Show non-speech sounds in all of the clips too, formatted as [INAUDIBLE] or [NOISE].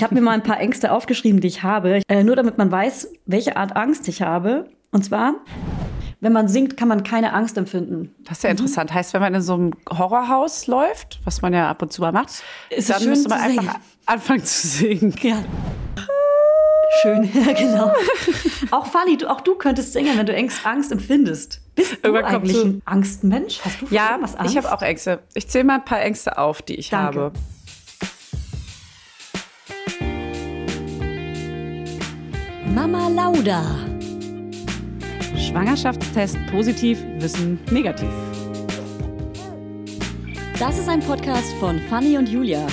Ich habe mir mal ein paar Ängste aufgeschrieben, die ich habe, äh, nur damit man weiß, welche Art Angst ich habe. Und zwar, wenn man singt, kann man keine Angst empfinden. Das ist ja interessant. Heißt, wenn man in so einem Horrorhaus läuft, was man ja ab und zu mal macht, Ist dann müsste man einfach anfangen zu singen. Ja. Schön, [LAUGHS] ja, genau. Auch Fanny, du, auch du könntest singen, wenn du Angst, Angst empfindest. Bist du Irgendwann eigentlich du- ein Angstmensch? Hast du Ja, irgendwas Angst? ich habe auch Ängste. Ich zähle mal ein paar Ängste auf, die ich Danke. habe. Mama Lauda. Schwangerschaftstest positiv, Wissen negativ. Das ist ein Podcast von Fanny und Julia.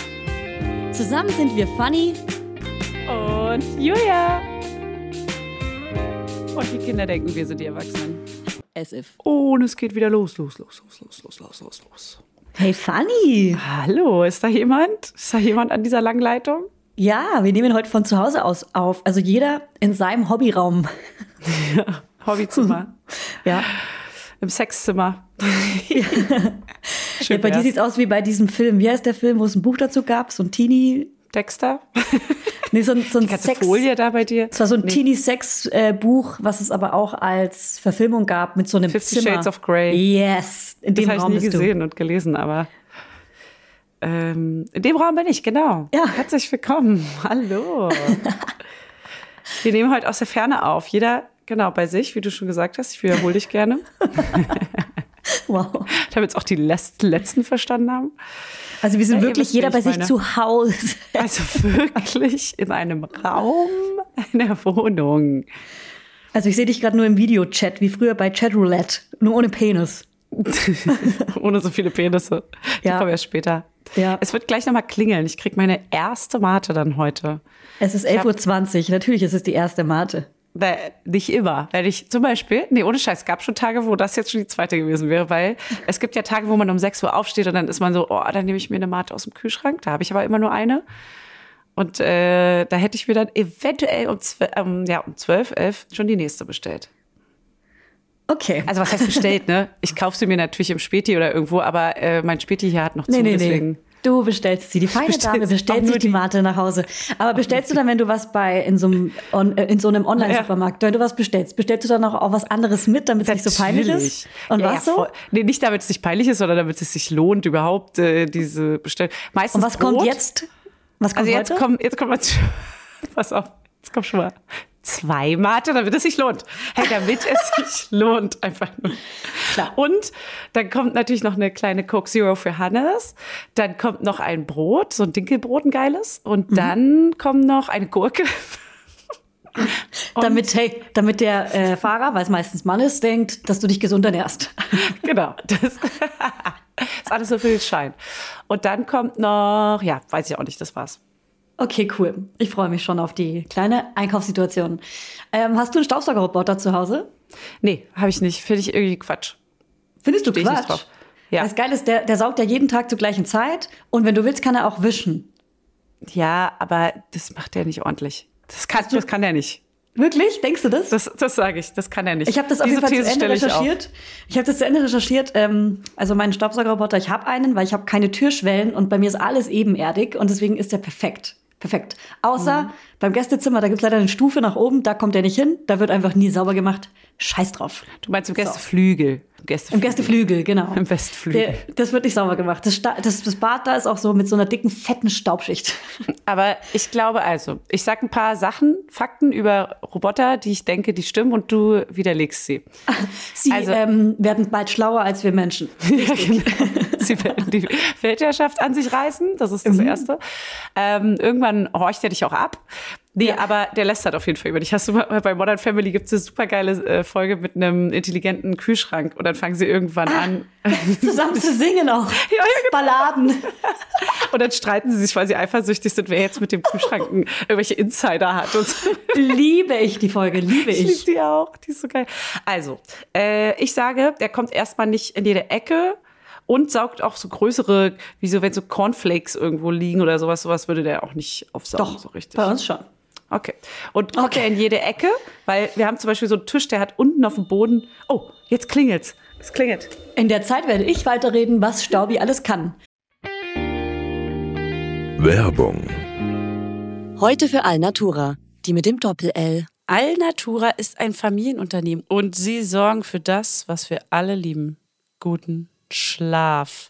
Zusammen sind wir Fanny Und Julia. Und die Kinder denken, wir sind die Erwachsenen. as if. Und es geht wieder los, los, los, los, los, los, los, los, los. Hey Fanny! Hallo, ist da jemand? Ist da jemand an dieser langen Leitung? Ja, wir nehmen heute von zu Hause aus auf. Also jeder in seinem Hobbyraum. Hobbyzimmer. Ja. Im Sexzimmer. ja [LAUGHS] Schön bei dir wär's. sieht's aus wie bei diesem Film. Wie heißt der Film, wo es ein Buch dazu gab? So ein Teenie. Dexter? [LAUGHS] Nee, so ein, so ein Die Sex. Folie da bei dir? Es war so ein Nee. Teenie-Sex-Buch, was es aber auch als Verfilmung gab mit so einem Fifty Zimmer. Shades of Grey. Yes, in Das dem habe ich nie gesehen und gelesen, aber ähm, in dem Raum bin ich, genau. Ja. Herzlich willkommen. Hallo. [LAUGHS] Wir nehmen heute aus der Ferne auf. Jeder, genau, bei sich, wie du schon gesagt hast. Ich wiederhole dich gerne. [LAUGHS] Wow. damit es auch die Letz- Letzten verstanden haben. Also wir sind Ja, wirklich jeder bei sich meine. zu Hause. Also wirklich in einem Raum einer Wohnung. Also ich sehe dich gerade nur im Videochat, wie früher bei Chatroulette, nur ohne Penis. [LAUGHS] Ohne so viele Penisse. Die Ja. kommen erst später. Ja. Es wird gleich nochmal klingeln. Ich krieg meine erste Mate dann heute. Es ist 11.20 Uhr, natürlich ist es die erste Mate. Weil nicht immer. Wenn ich zum Beispiel, nee, ohne Scheiß, es gab schon Tage, wo das jetzt schon die zweite gewesen wäre, weil [LAUGHS] es gibt ja Tage, wo man um 6 Uhr aufsteht und dann ist man so, oh, dann nehme ich mir eine Mate aus dem Kühlschrank. Da habe ich aber immer nur eine. Und äh, da hätte ich mir dann eventuell um, zwe ähm, ja, um 12, 11 schon die nächste bestellt. Okay. Also was heißt bestellt, ne? [LAUGHS] Ich kaufe sie mir natürlich im Späti oder irgendwo, aber äh, mein Späti hier hat noch zu, nee, nee, deswegen. nee. Du bestellst sie. Die feine bestellst Dame bestellt sich die die- Mate nach Hause. Aber bestellst du dann, wenn du was bei in so einem, on, äh, in so einem Online-Supermarkt, wenn du was bestellst, bestellst du dann auch, auch was anderes mit, damit es nicht so peinlich ist? Und ja, was ja, so? voll. Nee, nicht damit es nicht peinlich ist, sondern damit es sich lohnt, überhaupt äh, diese Bestellung. Meistens Und was kommt Brot. jetzt? Was kommt Also jetzt heute? kommen, jetzt kommt mal, [LAUGHS] pass auf, jetzt kommt schon mal zwei Mate, damit es sich lohnt. Hey, damit es [LAUGHS] sich lohnt, einfach nur. Klar. Und dann kommt natürlich noch eine kleine Coke Zero für Hannes. Dann kommt noch ein Brot, so ein Dinkelbrot, ein geiles. Und Mhm. dann kommt noch eine Gurke. [LAUGHS] damit, hey, damit der äh, Fahrer, weil es meistens Mann ist, denkt, dass du dich gesund ernährst. [LAUGHS] genau. Das ist alles so den Schein. Und dann kommt noch, ja, weiß ich auch nicht, das war's. Okay, cool. Ich freue mich schon auf die kleine Einkaufssituation. Ähm, hast du einen Staubsaugerroboter zu Hause? Nee, habe ich nicht. Finde ich irgendwie Quatsch. Findest du Steh nicht Quatsch? drauf. Ja. Das Geile ist, der, der saugt ja jeden Tag zur gleichen Zeit und wenn du willst, kann er auch wischen. Ja, aber das macht er nicht ordentlich. Das kann, das kann er nicht. Wirklich? Denkst du das? Das, das sage ich, das kann er nicht. ich habe das auf Diese jeden Fall zu These Ende stelle ich recherchiert. Ich, habe das zu Ende recherchiert. Ähm, also meinen Staubsaugerroboter, ich habe einen, weil ich habe keine Türschwellen und bei mir ist alles ebenerdig und deswegen ist der perfekt. Perfekt. Außer Mhm. Beim Gästezimmer, da gibt es leider eine Stufe nach oben, da kommt er nicht hin, da wird einfach nie sauber gemacht. Scheiß drauf. Du meinst im Gästeflügel. Im Gästeflügel. Im Gästeflügel, genau. Im Westflügel. Der, das wird nicht sauber gemacht. Das, das, das Bad da ist auch so mit so einer dicken, fetten Staubschicht. [LAUGHS] Aber ich glaube also, ich sage ein paar Sachen, Fakten über Roboter, die ich denke, die stimmen und du widerlegst sie. [LAUGHS] Sie Also- ähm, werden bald schlauer als wir Menschen. [LAUGHS] Ja, genau. Sie werden die Weltherrschaft an sich reißen, das ist das Mhm. Erste. Ähm, irgendwann horcht er dich auch ab. Nee, aber der lästert auf jeden Fall über dich. Hast du mal bei Modern Family gibt es eine super geile äh, Folge mit einem intelligenten Kühlschrank und dann fangen sie irgendwann an [LAUGHS] Zusammen zu singen auch. [LAUGHS] ja, genau. Balladen. [LAUGHS] und dann streiten sie sich, weil sie eifersüchtig sind, wer jetzt mit dem Kühlschrank irgendwelche Insider hat und so. Liebe ich die Folge, liebe Ich liebe ich. die auch, die ist so geil. Also, äh, ich sage, der kommt erstmal nicht in jede Ecke und saugt auch so größere, wie so, wenn so Cornflakes irgendwo liegen oder sowas, sowas würde der auch nicht aufsaugen, Doch, so richtig. bei uns schon. Okay. Und kommt Okay. er in jede Ecke, weil wir haben zum Beispiel so einen Tisch, der hat unten auf dem Boden, oh, jetzt klingelt's. Es klingelt. In der Zeit werde ich weiterreden, was Staubi alles kann. Werbung. Heute für Alnatura, die mit dem Doppel-L. Alnatura ist ein Familienunternehmen und sie sorgen für das, was wir alle lieben. Guten Schlaf.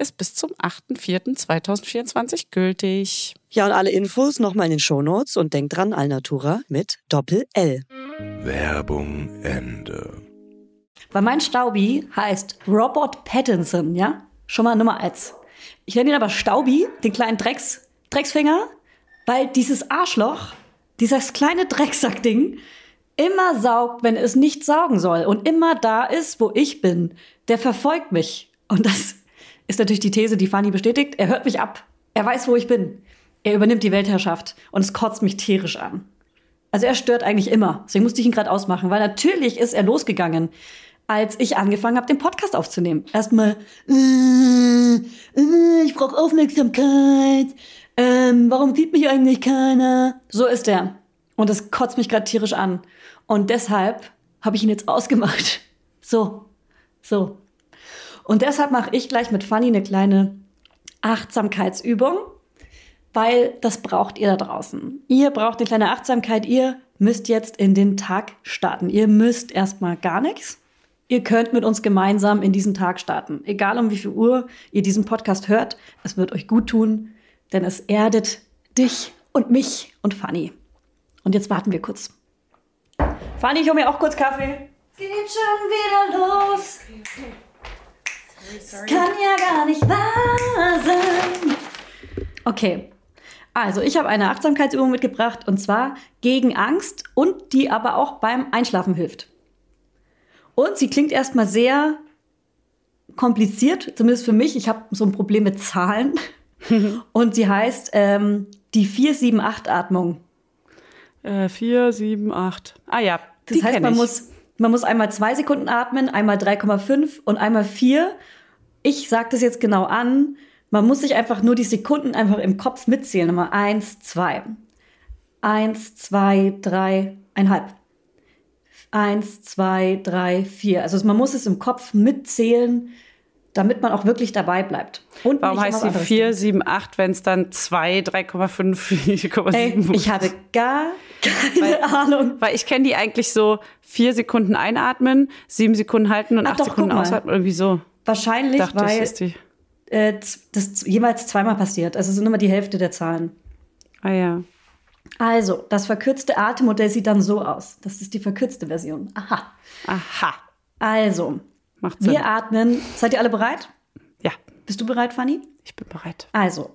ist bis zum 8.4.2024 gültig. Ja, und alle Infos nochmal in den Shownotes und denkt dran, Alnatura mit Doppel-L. Werbung Ende. Weil mein Staubi heißt Robert Pattinson, ja? Schon mal Nummer eins. Ich nenne ihn aber Staubi, den kleinen Drecks, Drecksfinger, weil dieses Arschloch, dieses kleine Drecksackding, immer saugt, wenn es nicht saugen soll und immer da ist, wo ich bin. Der verfolgt mich. Und das ist natürlich die These, die Fanny bestätigt. Er hört mich ab. Er weiß, wo ich bin. Er übernimmt die Weltherrschaft und es kotzt mich tierisch an. Also er stört eigentlich immer. Deswegen musste ich ihn gerade ausmachen, weil natürlich ist er losgegangen, als ich angefangen habe, den Podcast aufzunehmen. Erstmal, äh, äh, ich brauche Aufmerksamkeit. Ähm, warum sieht mich eigentlich keiner? So ist er. Und das kotzt mich gerade tierisch an. Und deshalb habe ich ihn jetzt ausgemacht. So, so. Und deshalb mache ich gleich mit Fanny eine kleine Achtsamkeitsübung, weil das braucht ihr da draußen. Ihr braucht eine kleine Achtsamkeit. Ihr müsst jetzt in den Tag starten. Ihr müsst erstmal gar nichts. Ihr könnt mit uns gemeinsam in diesen Tag starten. Egal um wie viel Uhr ihr diesen Podcast hört, es wird euch gut tun, denn es erdet dich und mich und Fanny. Und jetzt warten wir kurz. Fanny, ich hol mir auch kurz Kaffee. Geht schon wieder los. Das kann ja gar nicht wahr sein. Okay. Also, ich habe eine Achtsamkeitsübung mitgebracht und zwar gegen Angst und die aber auch beim Einschlafen hilft. Und sie klingt erstmal sehr kompliziert, zumindest für mich. Ich habe so ein Problem mit Zahlen. [LAUGHS] und sie heißt ähm, die 478-Atmung. Äh, 4, 7, 8. Ah ja, Das heißt, man ich. muss, man muss einmal zwei Sekunden atmen, einmal 3,5 und einmal 4. Ich sage das jetzt genau an. Man muss sich einfach nur die Sekunden einfach im Kopf mitzählen. Nochmal eins, zwei. Eins, zwei, drei, einhalb. Eins, zwei, drei, vier. Also man muss es im Kopf mitzählen, damit man auch wirklich dabei bleibt. Und Warum heißt sie was anderes 4, denkt. 7, 8, wenn es dann 2, 3,5, 4,7 Ey, ich habe gar keine Ahnung. Weil ich kenne die eigentlich so 4 Sekunden einatmen, 7 Sekunden halten und Ach 8 doch, Sekunden ausatmen. Irgendwie so. Wahrscheinlich, Dachte weil ist die. äh, das jeweils zweimal passiert. Also es sind immer die Hälfte der Zahlen. Ah ja. Also, das verkürzte Atemmodell sieht dann so aus. Das ist die verkürzte Version. Aha. Aha. Also, Macht Sinn. wir atmen. Seid ihr alle bereit? Ja, Bist du bereit, Fanny? ich bin bereit. Also,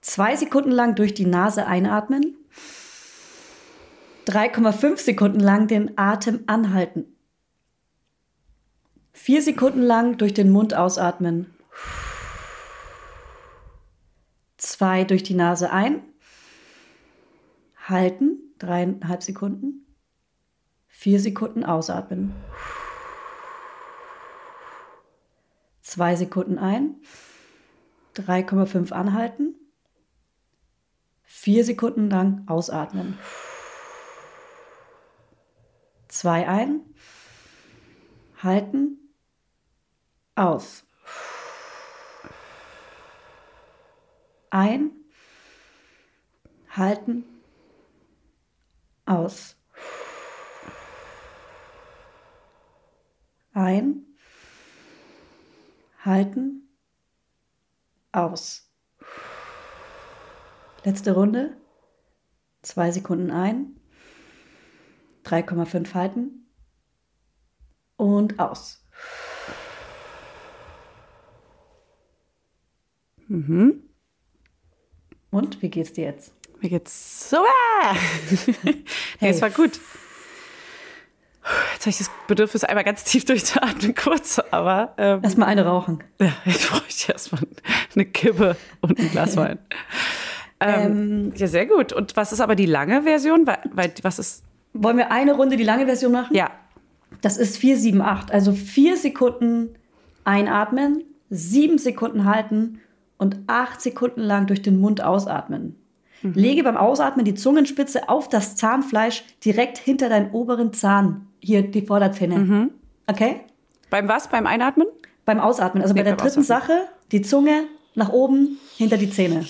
zwei Sekunden lang durch die Nase einatmen. 3,5 Sekunden lang den Atem anhalten. Vier Sekunden lang durch den Mund ausatmen. Zwei durch die Nase ein. halten, dreieinhalb Sekunden, vier Sekunden ausatmen, zwei Sekunden ein, 3,5 anhalten, vier Sekunden lang ausatmen, zwei ein, halten, aus. Ein, halten, aus. Ein, halten, aus. Letzte Runde. Zwei Sekunden ein. 3,5 halten. Und aus. Mhm. Und wie geht's dir jetzt? Mir geht's super. [LAUGHS] nee, es war gut. Jetzt habe ich das Bedürfnis, einmal ganz tief durchzuatmen, [LAUGHS] kurz, aber ähm, Erstmal eine rauchen. ja, ich bräuchte erstmal eine Kippe und ein Glas Wein. [LAUGHS] ähm, ja, sehr gut. Und was ist aber die lange Version? Weil, weil was ist. Wollen wir eine Runde die lange Version machen? Ja, Das ist 4, 7, 8. Also 4 Sekunden einatmen, 7 Sekunden halten und 8 Sekunden lang durch den Mund ausatmen. Lege beim Ausatmen die Zungenspitze auf das Zahnfleisch direkt hinter deinen oberen Zahn. Hier die Vorderzähne. Okay? beim was? Beim Einatmen? Beim Ausatmen. Also bei Nee, der beim dritten Ausatmen. Sache, die Zunge nach oben hinter die Zähne.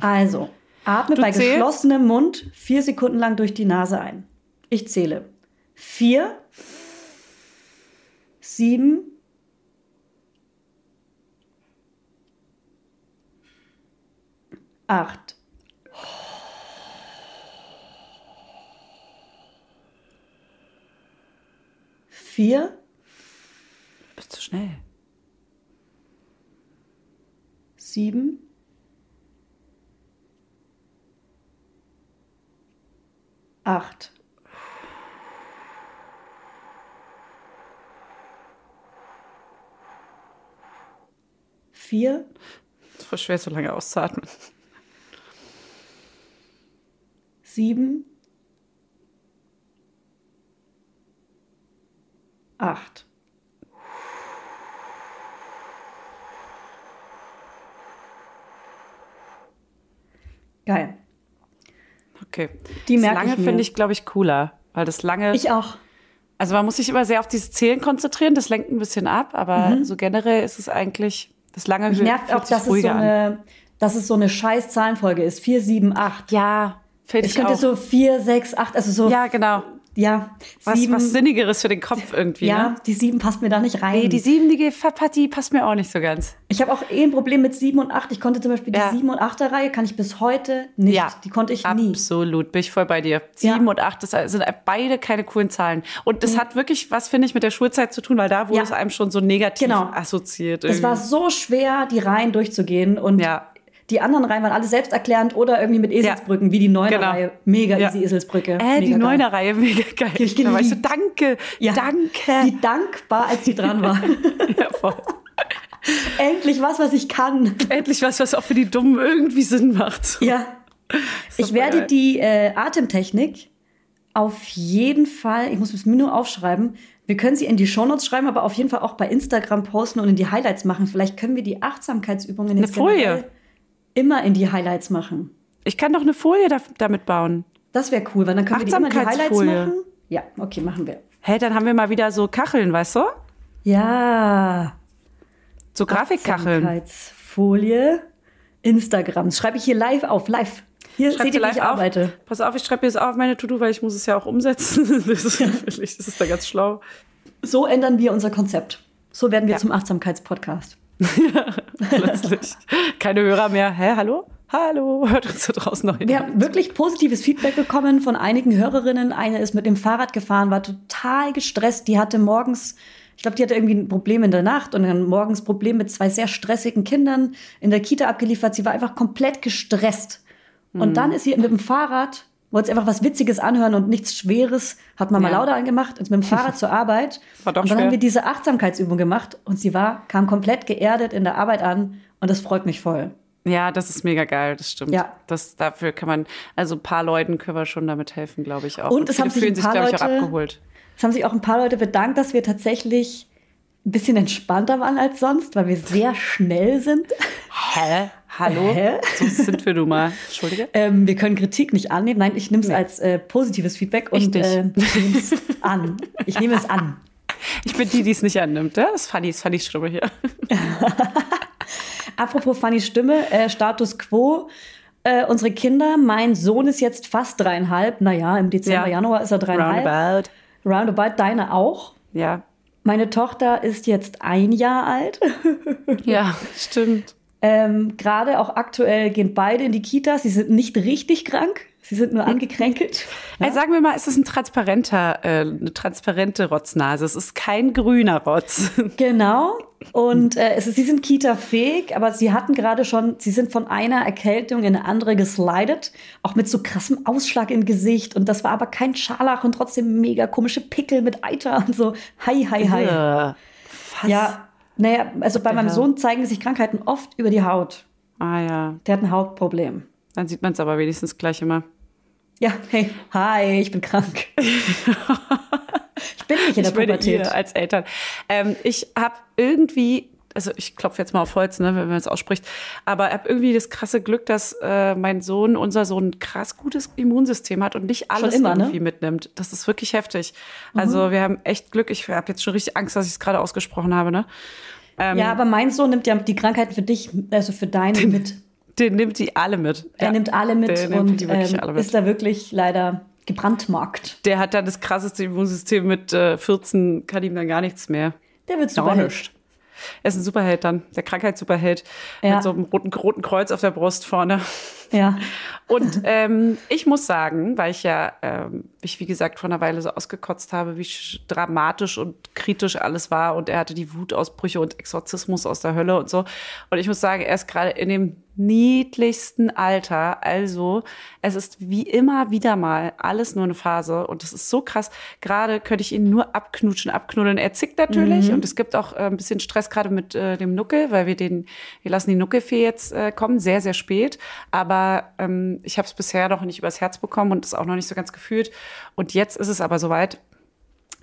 Also, atme Du bei zählst? geschlossenem Mund vier Sekunden lang durch die Nase ein. Ich zähle. Vier, sieben, acht. Vier, Bist du schnell? sieben, acht. Vier, voll schwer, so lange auszuatmen. Sieben, acht. Geil. Okay. Die das lange finde ich, glaube ich, cooler. Weil das lange. Ich auch. also man muss sich immer sehr auf dieses Zählen konzentrieren. Das lenkt ein bisschen ab. Aber so generell ist es eigentlich. Das lange Mich nervt auch, sich dass es, so ruhiger an. eine, dass es so eine scheiß Zahlenfolge ist. 4, 7, 8. Ja, finde ich könnte auch. so 4, 6, 8, also so, ja, genau. ja, Was, sieben, was Sinnigeres für den Kopf irgendwie. ja, Ne? die 7 passt mir da nicht rein. Nee, die siebenige Partie passt mir auch nicht so ganz. ich habe auch eh ein Problem mit 7 und 8. Ich konnte zum Beispiel Ja. die 7 und 8er Reihe, kann ich bis heute nicht. Ja, Die konnte ich nie. Absolut, bin ich voll bei dir. Sieben Ja. und acht, das sind beide keine coolen Zahlen. Und das hat wirklich was, finde ich, mit der Schulzeit zu tun, weil da wurde Ja. es einem schon so negativ Genau. assoziiert. Es war irgendwie. so schwer, die Reihen durchzugehen und Ja. Die anderen Reihen waren alle selbsterklärend oder irgendwie mit Eselsbrücken, wie die 9er Genau. Reihe. Mega Ja. easy Eselsbrücke. Äh, Mega die. Neuner-Reihe, mega geil. Ich da war ich so, danke, Ja. danke. Die dankbar, als die dran war. [LAUGHS] Ja, voll. Endlich was, was ich kann. Endlich was, was auch für die Dummen irgendwie Sinn macht. Ja. doch Ich werde geil. die äh, Atemtechnik auf jeden Fall, ich muss es mir nur aufschreiben, wir können sie in die Shownotes schreiben, aber auf jeden Fall auch bei Instagram posten und in die Highlights machen. Vielleicht können wir die Achtsamkeitsübungen jetzt Folie. Immer in die Highlights machen. Ich kann doch eine Folie da, damit bauen. Das wäre cool, weil dann können wir die immer die Highlights machen. Ja, okay, machen wir. Hey, dann haben wir mal wieder so Kacheln, weißt du? Ja. So Grafikkacheln. Achtsamkeitsfolie. Instagram. Das schreibe ich hier live auf, live. Hier Schreib seht dir ihr, wie live ich auf. arbeite. Pass auf, ich schreibe mir das auf meine To-Do, weil ich muss es ja auch umsetzen. [LAUGHS] Das ist, wirklich, das ist da ganz schlau. So ändern wir unser Konzept. So werden wir Ja. zum Achtsamkeitspodcast. [LAUGHS] Plötzlich. Keine Hörer mehr. Hä, hallo? Hallo? Hört uns da draußen noch hin? Wir haben wirklich positives Feedback bekommen von einigen Hörerinnen. Eine ist mit dem Fahrrad gefahren, war total gestresst. Die hatte morgens, ich glaube, die hatte irgendwie ein Problem in der Nacht und dann morgens Problem mit zwei sehr stressigen Kindern in der Kita abgeliefert. Sie war einfach komplett gestresst. Und Mhm. dann ist sie mit dem Fahrrad, wollte einfach was Witziges anhören und nichts Schweres, hat Mama Ja. Lauda angemacht, ist mit dem [LAUGHS] Fahrrad zur Arbeit. War doch und dann schwer. haben wir diese Achtsamkeitsübung gemacht und sie war, kam komplett geerdet in der Arbeit an und das freut mich voll. Ja, das ist mega geil, das stimmt. Ja. Das, dafür kann man, also ein paar Leuten können wir schon damit helfen, glaube ich auch. Und es viele haben sich ein sich, paar ich, auch Leute- abgeholt. Es haben sich auch ein paar Leute bedankt, dass wir tatsächlich ein bisschen entspannter waren als sonst, weil wir sehr schnell sind. Hä? Hallo? Hä? So sind wir nun mal. Entschuldige. Ähm, wir können Kritik nicht annehmen. Nein, ich nehme es als äh, positives Feedback und Ich nicht. äh, ich nehme es an. Ich nehme es an. Ich bin die, die es nicht annimmt. Ja? Das ist ist funny Stimme hier. [LAUGHS] Apropos Fanny Stimme, äh, Status Quo. Äh, unsere Kinder, mein Sohn ist jetzt fast dreieinhalb. Naja, im Dezember, Ja. Januar ist er dreieinhalb. Roundabout. Roundabout, deine auch. Ja. Meine Tochter ist jetzt ein Jahr alt. [LAUGHS] Ja, stimmt. Ähm, Gerade auch aktuell gehen beide in die Kita. Sie sind nicht richtig krank. Sie sind nur angekränkelt. Ey, sagen wir mal, es ist ein transparenter, äh, eine transparente Rotznase. Es ist kein grüner Rotz. [LAUGHS] Genau. Und äh, es ist, sie sind Kita-fähig, aber sie hatten gerade schon, sie sind von einer Erkältung in eine andere geslidet, auch mit so krassem Ausschlag im Gesicht. Und das war aber kein Scharlach und trotzdem mega komische Pickel mit Eiter und so. Hi, hi, hi. Äh, Was? Ja, naja, also bei meinem? Sohn zeigen sich Krankheiten oft über die Haut. Ah ja, Der hat ein Hautproblem. dann sieht man es aber wenigstens gleich immer. Ja, hey, hi, ich bin krank. [LAUGHS] ich bin nicht in der ich Pubertät. als Eltern. Ähm, ich habe irgendwie, also ich klopfe jetzt mal auf Holz, ne, wenn man es ausspricht, aber ich habe irgendwie das krasse Glück, dass äh, mein Sohn, unser Sohn, ein krass gutes Immunsystem hat und nicht alles immer, ne? irgendwie mitnimmt. Das ist wirklich heftig. Also wir haben echt Glück. Ich habe jetzt schon richtig Angst, dass ich es gerade ausgesprochen habe. Ne? Ähm, Ja, aber mein Sohn nimmt ja die Krankheiten für dich, also für deine [LAUGHS] mit. Den nimmt die alle mit. Er Ja. nimmt alle mit Der und ähm, alle mit. ist da wirklich leider gebrandmarkt. Der hat dann das krasseste Immunsystem mit äh, 14, kann ihm dann gar nichts mehr. Der wird Gar super nichts. Er ist ein Superheld dann, der Krankheitssuperheld Ja. mit so einem roten, roten Kreuz auf der Brust vorne. Ja. [LAUGHS] Und ähm, ich muss sagen, weil ich ja, ähm, ich wie gesagt vor einer Weile so ausgekotzt habe, wie sch- dramatisch und kritisch alles war und er hatte die Wutausbrüche und Exorzismus aus der Hölle und so. Und ich muss sagen, er ist gerade in dem niedlichsten Alter. Also es ist wie immer wieder mal alles nur eine Phase und das ist so krass. Gerade könnte ich ihn nur abknutschen, abknuddeln. Er zickt natürlich und es gibt auch äh, ein bisschen Stress gerade mit äh, dem Nuckel, weil wir den, wir lassen die Nuckelfee jetzt äh, kommen, sehr, sehr spät. Aber ähm, ich habe es bisher noch nicht übers Herz bekommen und es auch noch nicht so ganz gefühlt. Und jetzt ist es aber soweit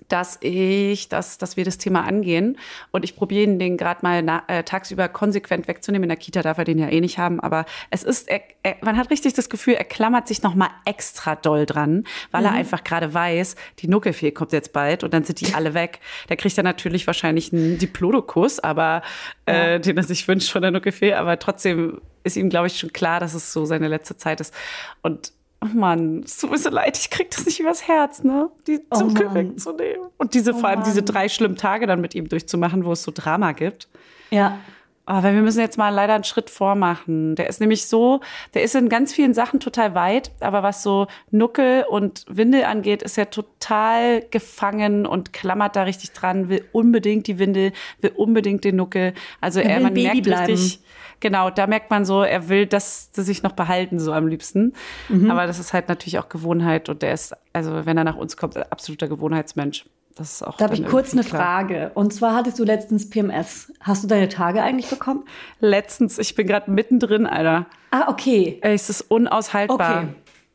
dass ich, dass, dass wir das Thema angehen. Und ich probiere ihn den gerade mal na, äh, tagsüber konsequent wegzunehmen. In der Kita darf er den ja eh nicht haben. Aber es ist, er, er, man hat richtig das Gefühl, er klammert sich noch mal extra doll dran, weil er einfach gerade weiß, die Nuckelfee kommt jetzt bald und dann sind die alle weg. Der kriegt dann natürlich wahrscheinlich einen Diplodokuss, aber äh, den er sich wünscht von der Nuckelfee. Aber trotzdem ist ihm, glaube ich, schon klar, dass es so seine letzte Zeit ist. Und Oh Mann, es tut mir so leid, ich krieg das nicht übers Herz, ne? Die Oh Zucke Mann. wegzunehmen. Und diese, vor allem diese drei schlimmen Tage dann mit ihm durchzumachen, wo es so Drama gibt. Ja. Oh, weil wir müssen jetzt mal leider einen Schritt vormachen. Der ist nämlich so, der ist in ganz vielen Sachen total weit, aber was so Nuckel und Windel angeht, ist er total gefangen und klammert da richtig dran, will unbedingt die Windel, will unbedingt den Nuckel. Also Er er, will man Baby merkt bleiben. richtig, genau, da merkt man so, er will das, das sich noch behalten, so am liebsten. Aber das ist halt natürlich auch Gewohnheit und der ist, also wenn er nach uns kommt, absoluter Gewohnheitsmensch. Das ist auch Da habe ich kurz eine klar. Frage. Und zwar hattest du letztens PMS. Hast du deine Tage eigentlich bekommen? Letztens, ich bin gerade mittendrin, Alter. Ah, okay. Es ist unaushaltbar. Okay.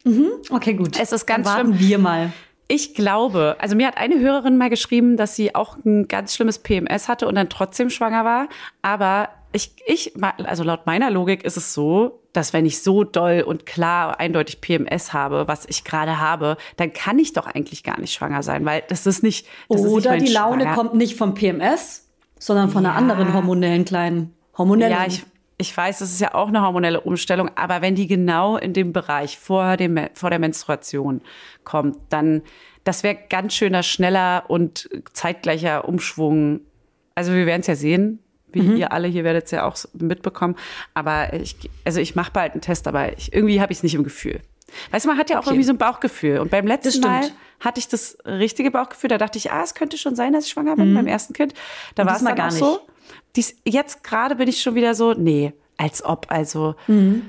Mhm. Okay, gut. Es ist ganz Dann warten schlimm. wir mal. Ich glaube, also mir hat eine Hörerin mal geschrieben, dass sie auch ein ganz schlimmes PMS hatte und dann trotzdem schwanger war. Aber ich, ich, also laut meiner Logik ist es so, dass wenn ich so doll und klar eindeutig PMS habe, was ich gerade habe, dann kann ich doch eigentlich gar nicht schwanger sein, weil das ist nicht. Das ist nicht Oder die Laune Schwanger- kommt nicht vom PMS, sondern von einer Ja. anderen hormonellen kleinen hormonellen. Ja, ich, ich weiß, das ist ja auch eine hormonelle Umstellung, aber wenn die genau in dem Bereich vor, dem, vor der Menstruation kommt, dann, das wäre ganz schöner, schneller und zeitgleicher Umschwung. Also wir werden es ja sehen, wie ihr alle hier werdet es ja auch mitbekommen. Aber ich, also ich mache bald einen Test, aber ich, irgendwie habe ich es nicht im Gefühl. Weißt du, man hat ja auch Okay. irgendwie so ein Bauchgefühl. Und beim letzten. Mal hatte ich das richtige Bauchgefühl. Da dachte ich, ah, es könnte schon sein, dass ich schwanger bin beim ersten Kind. Da war es dann gar auch so. Dies, jetzt gerade bin ich schon wieder so, nee, als ob, also fühle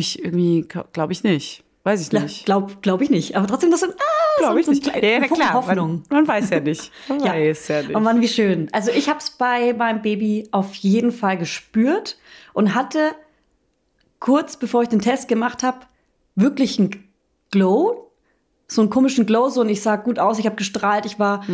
ich irgendwie, glaube ich nicht. Weiß ich nicht. Glaube glaub ich nicht. Aber trotzdem, das sind, ah, Glaube ich so, nicht. so ein Ja, ja, klar. Hoffnung. Man, man weiß ja nicht. [LAUGHS] Man Ja. weiß ja nicht. Oh Mann, wie schön. Also ich habe es bei meinem Baby auf jeden Fall gespürt und hatte kurz bevor ich den Test gemacht habe, wirklich einen Glow, so einen komischen Glow, so und ich sah gut aus, ich habe gestrahlt, ich war,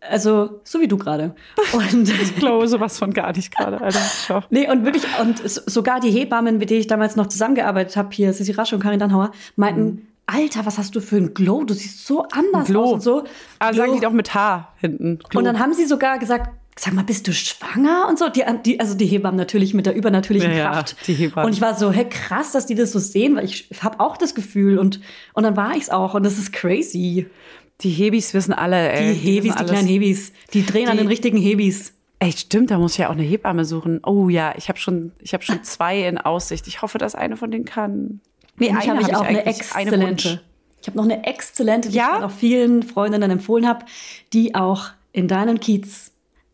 also so wie du gerade. [LAUGHS] Und Ich glaube sowas von gar nicht gerade, Alter. Schau. [LAUGHS] Nee, und wirklich, und sogar die Hebammen, mit denen ich damals noch zusammengearbeitet habe, hier Sissi Rasche und Karin Dannhauer, meinten, Alter, was hast du für ein Glow? Du siehst so anders Glow. aus und so. Aber Glow. sagen die doch mit H hinten. Glow. Und dann haben sie sogar gesagt, sag mal, bist du schwanger und so? Die, die, also die Hebammen natürlich mit der übernatürlichen Ja, ja, Kraft. die Hebammen. Und ich war so, hä, krass, dass die das so sehen, weil ich habe auch das Gefühl und, und dann war ich's auch und das ist crazy. die Hebis wissen alle, Die ey. Hebis, wissen die alles. kleinen Hebis, die drehen an Die- den richtigen Hebis. Ey, stimmt, da muss ich ja auch eine Hebamme suchen. Oh ja, ich habe schon, ich habe schon zwei in Aussicht. Ich hoffe, dass eine von denen kann. Nee, ich habe ich auch eine eine exzellente. Wunsch. ich habe noch eine exzellente, die Ja? ich auch vielen Freundinnen empfohlen habe, die auch in deinen Kiez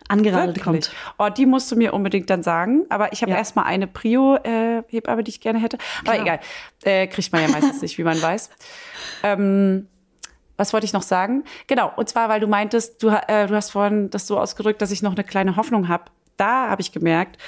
angeradelt Wirklich? kommt. Oh, die musst du mir unbedingt dann sagen. Aber ich habe Ja. erstmal eine Prio-Hebamme, die ich gerne hätte. Aber Klar. egal. Äh, kriegt man ja meistens nicht, wie man weiß. Ähm, was wollte ich noch sagen? Genau, und zwar, weil du meintest, du, äh, du hast vorhin das so ausgedrückt, dass ich noch eine kleine Hoffnung habe. Da habe ich gemerkt,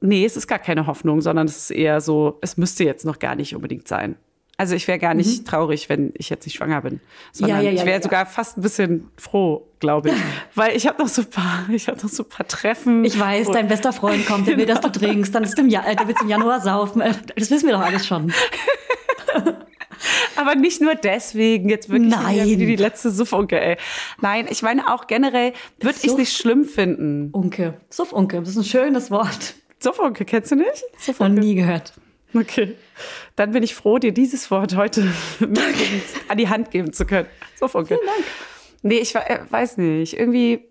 nee, es ist gar keine Hoffnung, sondern es ist eher so, es müsste jetzt noch gar nicht unbedingt sein. Also ich wäre gar nicht traurig, wenn ich jetzt nicht schwanger bin, sondern Mhm. ja, ja, ich wäre ja. sogar fast ein bisschen froh, glaube ich, [LAUGHS] weil ich habe noch so ein paar, ich habe noch so ein paar Treffen. Ich weiß, dein bester Freund kommt, der will, dass du [LAUGHS] Genau. trinkst, dann ist im ja äh, der wird im Januar saufen. Äh, Das wissen wir doch alles schon. [LAUGHS] Aber nicht nur deswegen, jetzt wirklich Nein. wie die letzte Suffunke, ey. Nein, ich meine auch generell würde ich es nicht schlimm finden. Unke. Suff-Unke, das ist ein schönes Wort. Suffunke, kennst du nicht? Noch Suffunke. nie gehört. Okay. Dann bin ich froh, dir dieses Wort heute [LAUGHS] an die Hand geben zu können. Suffunke. Vielen Dank. Nee, ich äh, weiß nicht. Irgendwie,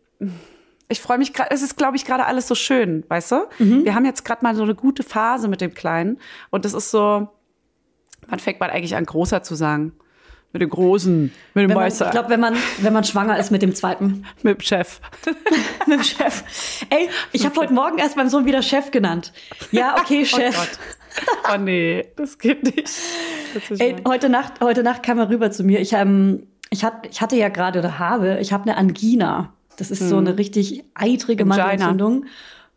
ich freue mich gerade, es ist, glaube ich, gerade alles so schön, weißt du? Mhm. Wir haben jetzt gerade mal so eine gute Phase mit dem Kleinen. Und das ist so, wann fängt man eigentlich an, großer zu sagen? Mit dem Großen, mit dem man, Meister, ich glaube, wenn man, wenn man schwanger ist mit dem zweiten, [LAUGHS] mit dem Chef. [LAUGHS] mit dem Chef. Ey, ich habe heute Morgen erst meinem Sohn wieder Chef genannt. Ja, okay, Chef. Gott. Oh nee, das geht nicht. Das Ey, heute Nacht, heute Nacht kam er rüber zu mir. Ich, ähm, ich, hat, ich hatte ja gerade oder habe, ich habe eine Angina. Das ist so eine richtig eitrige. Mandelentzündung.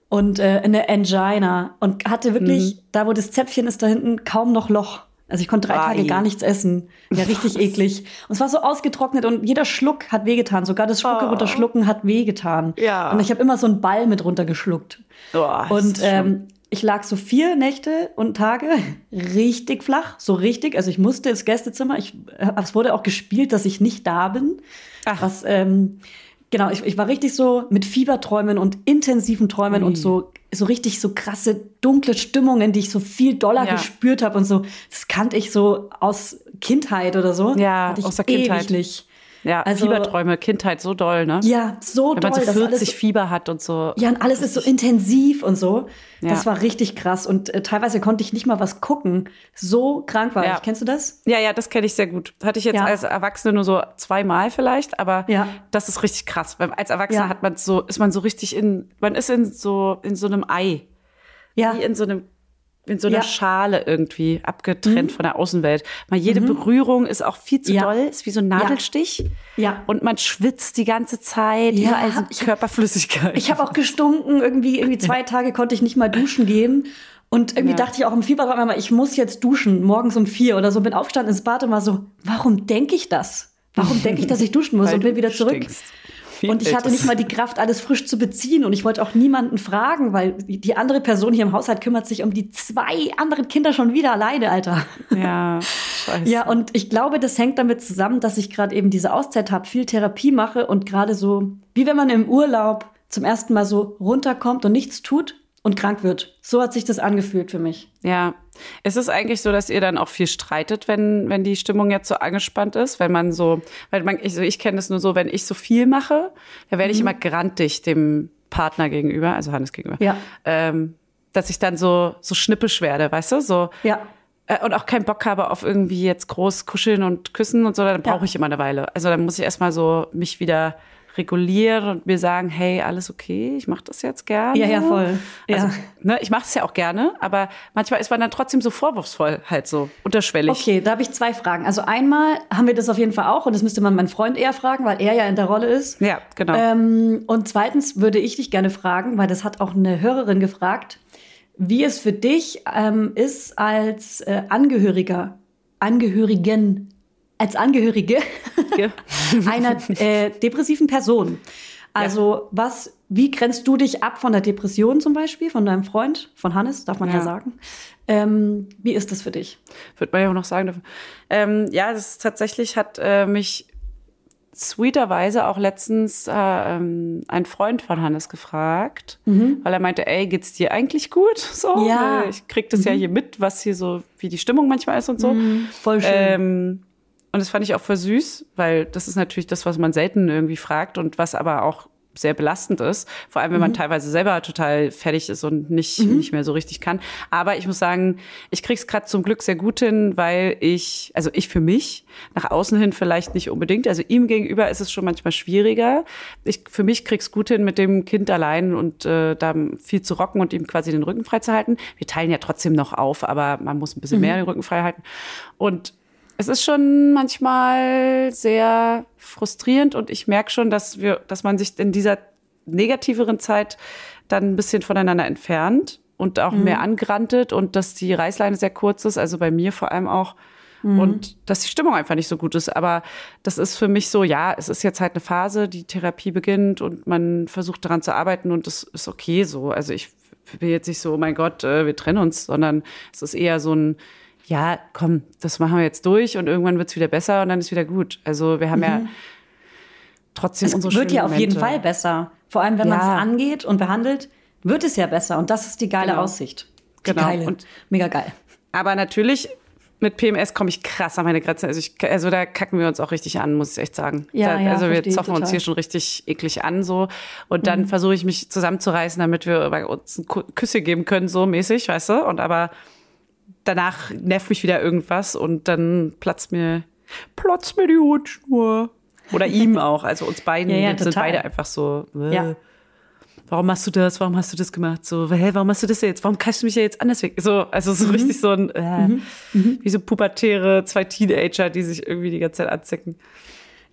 Und äh, eine Angina. Und hatte wirklich, da wo das Zäpfchen ist, da hinten kaum noch Loch. Also ich konnte drei Ei. Tage gar nichts essen. Ja, richtig [LAUGHS] eklig. Und es war so ausgetrocknet und jeder Schluck hat wehgetan. Sogar das Spucke Oh. runterschlucken hat wehgetan. Ja. Und ich habe immer so einen Ball mit runtergeschluckt. Oh, Und ähm, ich lag so vier Nächte und Tage richtig flach, so richtig. Also ich musste ins Gästezimmer. Ich, äh, es wurde auch gespielt, dass ich nicht da bin. Ach. Was, ähm, genau, ich, ich war richtig so mit Fieberträumen und intensiven Träumen Ui. und so, so richtig so krasse, dunkle Stimmungen, die ich so viel doller Ja. gespürt habe und so. Das kannte ich so aus Kindheit oder so. Ja, aus der Kindheit. Ewig nicht. Ja, Also- Fieberträume, Kindheit, so doll, ne? Ja, so Wenn doll. man so dass 40 alles so- Fieber hat und so. Ja, und alles ist so intensiv und so. Das Ja. war richtig krass. Und äh, teilweise konnte ich nicht mal was gucken. So krank war Ja. ich. Kennst du das? Ja, ja, das kenne ich sehr gut. Hatte ich jetzt Ja. als Erwachsene nur so zweimal vielleicht, aber Ja. das ist richtig krass. Weil als Erwachsener hat man so, ist man so richtig in, man ist in so, in so einem Ei. Ja. Wie in so einem, in so einer Ja. Mhm. Schale irgendwie, abgetrennt von der Außenwelt. Mal jede Berührung ist auch viel zu Ja. doll, ist wie so ein Nadelstich. Ja. Und man schwitzt die ganze Zeit, Ja, überall sind ich- Körperflüssigkeit. Ich habe auch gestunken. Irgendwie, irgendwie [LAUGHS] zwei Tage konnte ich nicht mal duschen gehen. Und irgendwie Ja. dachte ich auch im Fiebertraum immer, ich muss jetzt duschen, morgens um vier oder so. Bin aufgestanden ins Bad und war so, warum denke ich das? Warum denke ich, dass ich duschen muss und bin wieder zurück? stinkst. Wie Und ich hatte nicht mal die Kraft, alles frisch zu beziehen. Und ich wollte auch niemanden fragen, weil die die andere Person hier im Haushalt kümmert sich um die zwei anderen Kinder schon wieder alleine, Alter. Ja, [LAUGHS] scheiße. Ja, und ich glaube, das hängt damit zusammen, dass ich gerade eben diese Auszeit habe, viel Therapie mache und gerade so, wie wenn man im Urlaub zum ersten Mal so runterkommt und nichts tut und krank wird. So hat sich das angefühlt für mich. Ja. Ist es eigentlich so, dass ihr dann auch viel streitet, wenn, wenn die Stimmung jetzt so angespannt ist? Wenn man so, weil man, ich, so, ich kenne das nur so, wenn ich so viel mache, dann werde ich Mhm. immer grantig dem Partner gegenüber, also Hannes gegenüber. Ja. Ähm, dass ich dann so, so schnippisch werde, weißt du? So, Ja. äh, und auch keinen Bock habe auf irgendwie jetzt groß kuscheln und küssen und so, dann Ja. brauche ich immer eine Weile. Also dann muss ich erstmal so mich wieder regulieren und mir sagen, hey, alles okay, ich mache das jetzt gerne. Ja, ja, voll. Ja. Also, ne, ich mache es ja auch gerne, aber manchmal ist man dann trotzdem so vorwurfsvoll, halt so unterschwellig. Okay, da habe ich zwei Fragen. Also einmal haben wir das auf jeden Fall auch und das müsste man meinen Freund eher fragen, weil er ja in der Rolle ist. Ja, genau. Ähm, und zweitens würde ich dich gerne fragen, weil das hat auch eine Hörerin gefragt, wie es für dich ähm, ist als äh, Angehöriger, Angehörigen, als Angehörige [LAUGHS] einer äh, depressiven Person. Also was, wie grenzt du dich ab von der Depression zum Beispiel, von deinem Freund, von Hannes, darf man ja, Ja. sagen. Ähm, wie ist das für dich? Würde man ja auch noch sagen dürfen. Ähm, ja, das ist tatsächlich hat äh, mich sweeterweise auch letztens äh, ähm, ein Freund von Hannes gefragt, weil er meinte, ey, geht's dir eigentlich gut? [LAUGHS] So, Mhm. Ja. Ich krieg das ja hier mit, was hier so, wie die Stimmung manchmal ist und so. Voll schön. Ähm, und das fand ich auch voll süß, weil das ist natürlich das, was man selten irgendwie fragt und was aber auch sehr belastend ist. Vor allem, wenn man teilweise selber total fertig ist und nicht, nicht mehr so richtig kann. Aber ich muss sagen, ich krieg's gerade zum Glück sehr gut hin, weil ich, also ich für mich, nach außen hin vielleicht nicht unbedingt. Also ihm gegenüber ist es schon manchmal schwieriger. Ich für mich krieg's gut hin, mit dem Kind allein und äh, da viel zu rocken und ihm quasi den Rücken frei zu halten. Wir teilen ja trotzdem noch auf, aber man muss ein bisschen mehr den Rücken frei halten. Und es ist schon manchmal sehr frustrierend und ich merke schon, dass wir, dass man sich in dieser negativeren Zeit dann ein bisschen voneinander entfernt und auch mehr angrantet und dass die Reißleine sehr kurz ist, also bei mir vor allem auch. Und dass die Stimmung einfach nicht so gut ist. Aber das ist für mich so, ja, es ist jetzt halt eine Phase, die Therapie beginnt und man versucht daran zu arbeiten und das ist okay so. Also ich bin jetzt nicht so, oh mein Gott, äh, wir trennen uns, sondern es ist eher so ein, ja, komm, das machen wir jetzt durch und irgendwann wird's wieder besser und dann ist wieder gut. Also wir haben ja trotzdem Es unsere wird schönen ja auf jeden. Fall besser. Vor allem, wenn man es Ja. angeht und behandelt, wird es ja besser. Und das ist die geile Genau. Aussicht. Die Genau. Geile. Und- Mega geil. Aber natürlich, mit PMS komme ich krass an meine Grenze. Also, ich, also da kacken wir uns auch richtig an, muss ich echt sagen. Ja, da, ja, also wir zoffen uns total. Mhm. hier schon richtig eklig an so. Und dann versuche ich mich zusammenzureißen, damit wir bei uns Küsse geben können, so mäßig, weißt du? Und aber danach nervt mich wieder irgendwas und dann platzt mir, platzt mir die Hutschnur. Oder ihm [LAUGHS] auch, also uns beiden. Ja, ja, sind beide einfach so. Äh, Ja. warum machst du das? Warum hast du das gemacht? So, hä, warum machst du das jetzt? Warum kannst du mich ja jetzt anders weg? So, also so richtig so ein, äh, wie so pubertäre zwei Teenager, die sich irgendwie die ganze Zeit anzicken.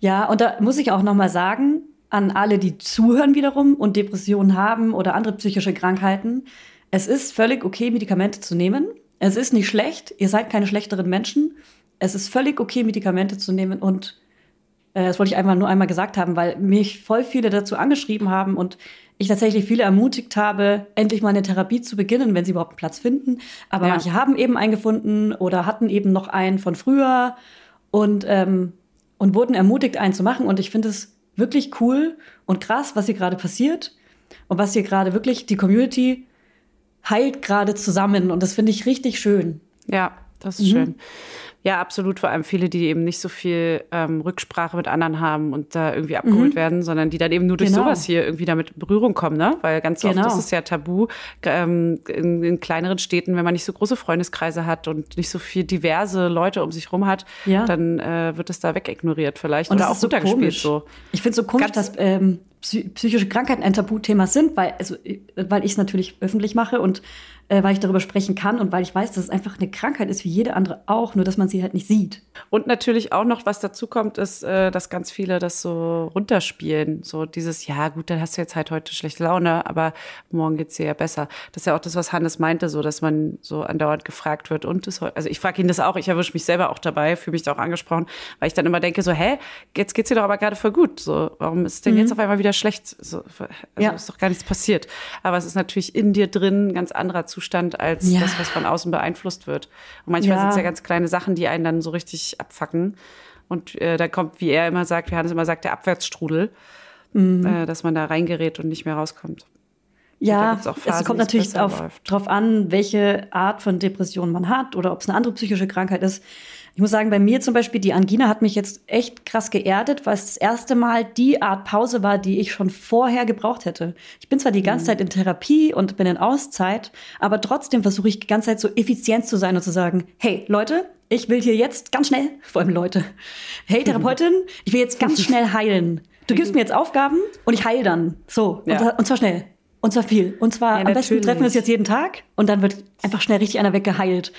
Ja, und da muss ich auch noch mal sagen, an alle, die zuhören wiederum und Depressionen haben oder andere psychische Krankheiten, es ist völlig okay, Medikamente zu nehmen. Es ist nicht schlecht, ihr seid keine schlechteren Menschen. Es ist völlig okay, Medikamente zu nehmen und äh, das wollte ich einfach nur einmal gesagt haben, weil mich voll viele dazu angeschrieben haben und ich tatsächlich viele ermutigt habe, endlich mal eine Therapie zu beginnen, wenn sie überhaupt einen Platz finden. Aber Ja. manche haben eben einen gefunden oder hatten eben noch einen von früher und, ähm, und wurden ermutigt, einen zu machen. Und ich finde es wirklich cool und krass, was hier gerade passiert und was hier gerade wirklich die Community heilt gerade zusammen. Und das finde ich richtig schön. Ja, das Mhm. ist schön. Ja, absolut. Vor allem viele, die eben nicht so viel ähm, Rücksprache mit anderen haben und da irgendwie abgeholt werden, sondern die dann eben nur durch Mhm. Genau. sowas hier irgendwie damit in Berührung kommen, ne? Weil ganz oft Genau. ist es ja tabu ähm, in, in kleineren Städten, wenn man nicht so große Freundeskreise hat und nicht so viel diverse Leute um sich rum hat, Ja. dann äh, wird es da wegignoriert vielleicht Und oder auch so runtergespielt so. Ich finde es so komisch, Ganz- dass ähm, psy- psychische Krankheiten ein Tabuthema sind, weil, also, äh, weil ich es natürlich öffentlich mache und äh, weil ich darüber sprechen kann und weil ich weiß, dass es einfach eine Krankheit ist, wie jede andere auch, nur dass man sie halt nicht sieht. Und natürlich auch noch, was dazu kommt, ist, äh, dass ganz viele das so runterspielen. So dieses, ja gut, dann hast du jetzt halt heute schlechte Laune, aber morgen geht's dir ja besser. Das ist ja auch das, was Hannes meinte, so dass man so andauernd gefragt wird. Und heu- also ich frage ihn das auch, ich erwische mich selber auch dabei, fühle mich da auch angesprochen, weil ich dann immer denke, so, hä, jetzt geht's dir doch aber gerade voll gut. So, warum ist denn jetzt auf einmal wieder schlecht? So, also Ja. ist doch gar nichts passiert. Aber es ist natürlich in dir drin ein ganz anderer Zustand als Ja. das, was von außen beeinflusst wird. Und manchmal Ja. sind es ja ganz kleine Sachen, die einen dann so richtig abfacken. Und äh, da kommt, wie er immer sagt, wie Hannes immer sagt, der Abwärtsstrudel, Mhm. äh, dass man da reingerät und nicht mehr rauskommt. Ja, Phasen, es kommt natürlich besser auf, läuft. drauf an, welche Art von Depression man hat oder ob es eine andere psychische Krankheit ist. Ich muss sagen, bei mir zum Beispiel, die Angina hat mich jetzt echt krass geerdet, weil es das erste Mal die Art Pause war, die ich schon vorher gebraucht hätte. Ich bin zwar die Mhm. ganze Zeit in Therapie und bin in Auszeit, aber trotzdem versuche ich die ganze Zeit so effizient zu sein und zu sagen, hey Leute, ich will hier jetzt ganz schnell, [LAUGHS] vor allem Leute, hey Therapeutin, ich will jetzt ganz schnell heilen. Du gibst mir jetzt Aufgaben und ich heile dann. So, Ja. und, und zwar schnell. Und zwar viel. Und zwar Ja, am besten treffen wir uns jetzt jeden Tag und dann wird einfach schnell richtig einer weggeheilt.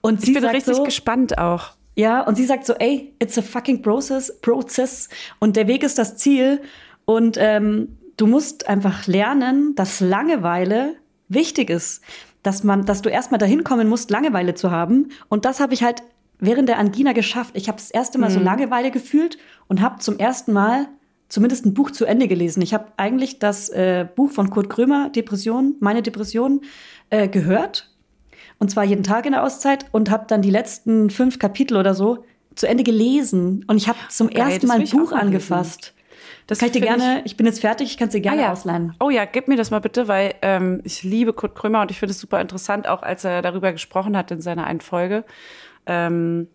Und sie Ich bin sagt richtig so, gespannt auch. ja, und sie sagt so, ey, it's a fucking process, process und der Weg ist das Ziel und ähm, du musst einfach lernen, dass Langeweile wichtig ist. dass man, dass du erstmal dahin kommen musst, Langeweile zu haben. Und das habe ich halt während der Angina geschafft. Ich habe das erste Mal so Langeweile gefühlt und habe zum ersten Mal zumindest ein Buch zu Ende gelesen. Ich habe eigentlich das äh, Buch von Kurt Krömer, Depression, meine Depression, äh, gehört. Und zwar jeden Tag in der Auszeit und habe dann die letzten fünf Kapitel oder so zu Ende gelesen. Und ich habe zum Geil, ersten das Mal ein ich Buch angefasst. Das kann ich dir gerne, ich, bin jetzt fertig, ich kann es dir gerne Ah ja. ausleihen. Oh ja, gib mir das mal bitte, weil ähm, ich liebe Kurt Krömer und ich finde es super interessant, auch als er darüber gesprochen hat in seiner einen Folge. Ähm,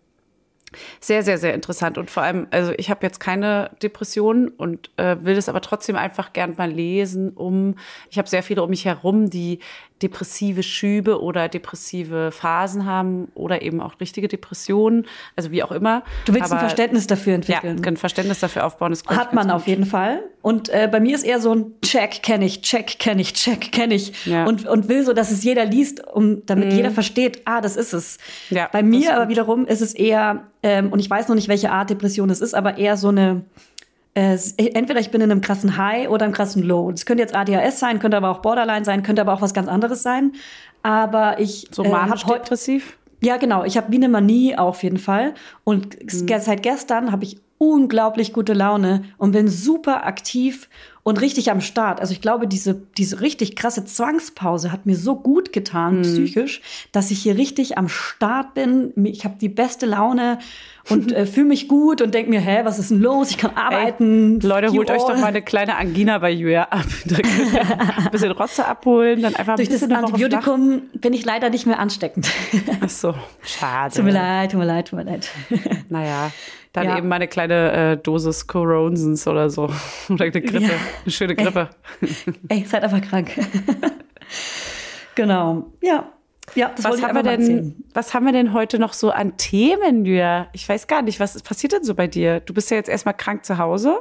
sehr, sehr, sehr interessant. Und vor allem, also ich habe jetzt keine Depressionen und äh, will das aber trotzdem einfach gern mal lesen, um, ich habe sehr viele um mich herum, die depressive Schübe oder depressive Phasen haben oder eben auch richtige Depressionen, also wie auch immer. Du willst ein Aber- Verständnis dafür Ja, entwickeln. ein Verständnis dafür aufbauen. Ich, Hat man auf jeden Fall. Und äh, bei mir ist eher so ein Check kenne ich, Check kenne ich, Check kenne ich. Ja. Mhm. Und, und will so, dass es jeder liest, um, damit jeder versteht, ah, das ist es. Ja, bei das mir aber wiederum ist es eher, ähm, und ich weiß noch nicht, welche Art Depression es ist, aber eher so eine, äh, s- entweder ich bin in einem krassen High oder einem krassen Low. Das könnte jetzt ADHS sein, könnte aber auch Borderline sein, könnte aber auch was ganz anderes sein. Aber ich So äh, manisch heute depressiv. ja, genau. Ich habe wie eine Manie auf jeden Fall. Und ge- seit gestern habe ich unglaublich gute Laune und bin super aktiv und richtig am Start. Also ich glaube, diese, diese richtig krasse Zwangspause hat mir so gut getan, psychisch, dass ich hier richtig am Start bin. Ich habe die beste Laune und [LAUGHS] äh, fühle mich gut und denke mir, hä, was ist denn los? Ich kann arbeiten. Leute, Fuck holt euch doch mal eine kleine Angina bei Julia ab. [LAUGHS] ein bisschen Rotze abholen, dann einfach ein Durch das. Antibiotikum bin ich leider nicht mehr ansteckend. Ach so, [LAUGHS] schade. tut mir leid, tut mir leid, tut mir leid. Naja, dann Ja. eben mal eine kleine äh, Dosis Coronsens oder so. [LAUGHS] Oder eine Grippe, Ja. eine schöne Grippe. [LAUGHS] Ey, seid einfach krank. [LAUGHS] genau. Ja. Ja, das Was haben, wir denn, erzählen. was haben wir denn heute noch so an Themen, Julia? Ich weiß gar nicht, was passiert denn so bei dir? Du bist ja jetzt erstmal krank zu Hause.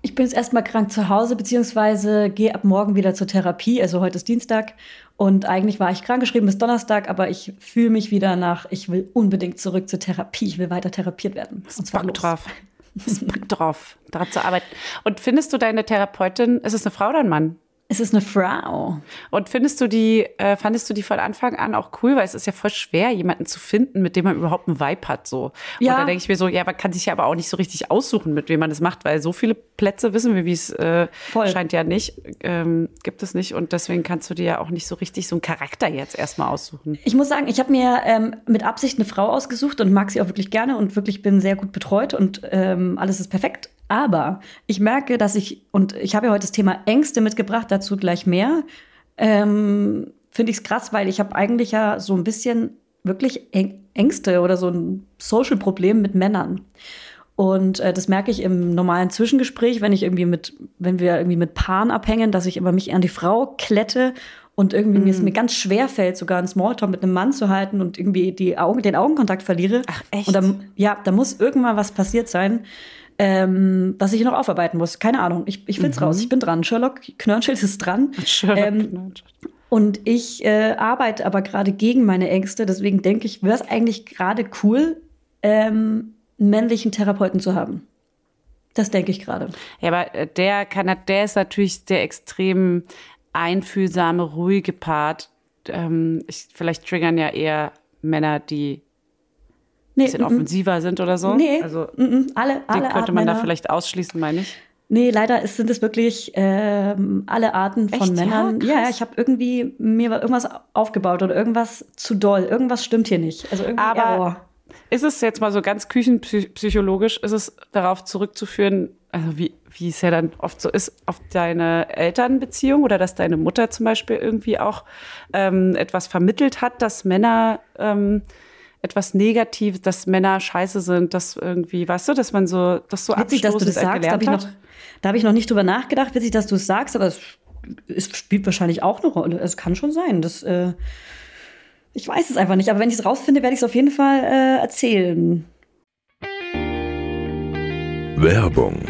Ich bin jetzt erstmal krank zu Hause, beziehungsweise gehe ab morgen wieder zur Therapie. Also heute ist Dienstag und eigentlich war ich krankgeschrieben bis Donnerstag, aber ich fühle mich wieder nach, ich will unbedingt zurück zur Therapie. Ich will weiter therapiert werden. Und zwar Bock drauf. Bock drauf, daran zu arbeiten. Und findest du deine Therapeutin, ist es eine Frau oder ein Mann? Es ist eine Frau. Und findest du die, äh, fandest du die von Anfang an auch cool? Weil es ist ja voll schwer, jemanden zu finden, mit dem man überhaupt einen Vibe hat. So. Ja. Und da denke ich mir so, ja, man kann sich ja aber auch nicht so richtig aussuchen, mit wem man das macht, weil so viele Plätze wissen wir, wie es äh, Voll. scheint ja nicht, ähm, gibt es nicht. Und deswegen kannst du dir ja auch nicht so richtig so einen Charakter jetzt erstmal aussuchen. Ich muss sagen, ich habe mir ähm, mit Absicht eine Frau ausgesucht und mag sie auch wirklich gerne und wirklich bin sehr gut betreut und ähm, alles ist perfekt. Aber ich merke, dass ich, und ich habe ja heute das Thema Ängste mitgebracht, dazu gleich mehr, ähm, finde ich es krass, weil ich habe eigentlich ja so ein bisschen wirklich Äng- Ängste oder so ein Social-Problem mit Männern. Und äh, das merke ich im normalen Zwischengespräch, wenn ich irgendwie mit, wenn wir irgendwie mit Paaren abhängen, dass ich immer mich an die Frau klette und irgendwie mir es mir ganz schwer fällt, sogar einen Smalltalk mit einem Mann zu halten und irgendwie die Augen, den Augenkontakt verliere. Ach, echt? Und dann, ja, da muss irgendwann was passiert sein, ähm, was ich noch aufarbeiten muss. Keine Ahnung. Ich, ich find's raus. Ich bin dran. Sherlock Knörnschild ist dran. [LAUGHS] Sherlock Ähm, und ich äh, arbeite aber gerade gegen meine Ängste. Deswegen denke ich, wäre es eigentlich gerade cool, ähm, einen männlichen Therapeuten zu haben. Das denke ich gerade. Ja, aber äh, der kann, der ist natürlich der extrem einfühlsame, ruhige Part. Ähm, ich, vielleicht triggern ja eher Männer, die Nee, bisschen mm, mm. offensiver sind oder so. Nee, Also mm. alle, den alle könnte Arten man da Männer. vielleicht ausschließen, meine ich. Nee, leider ist, sind es wirklich ähm, alle Arten von Echt? Männern. Ja, ja, ich habe irgendwie mir irgendwas aufgebaut oder irgendwas zu doll. Irgendwas stimmt hier nicht. Also irgendwie Aber Error. ist es jetzt mal so ganz küchenpsychologisch, ist es darauf zurückzuführen, also wie, wie es ja dann oft so ist, auf deine Elternbeziehung oder dass deine Mutter zum Beispiel irgendwie auch ähm, etwas vermittelt hat, dass Männer ähm, etwas Negatives, dass Männer scheiße sind, dass irgendwie, weißt du, dass man so, das so Witzig, dass du das abstoßend sagst. Da habe gelernt ich, noch- hat. da hab ich noch nicht drüber nachgedacht. Witzig, dass du es sagst, aber es, es spielt wahrscheinlich auch eine Rolle. Es kann schon sein. Das, äh, ich weiß es einfach nicht. Aber wenn ich es rausfinde, werde ich es auf jeden Fall äh, erzählen. Werbung,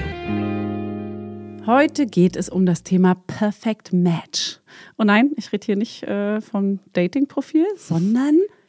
Heute geht es um das Thema Perfect Match. Und nein, ich rede hier nicht äh, vom Dating-Profil, sondern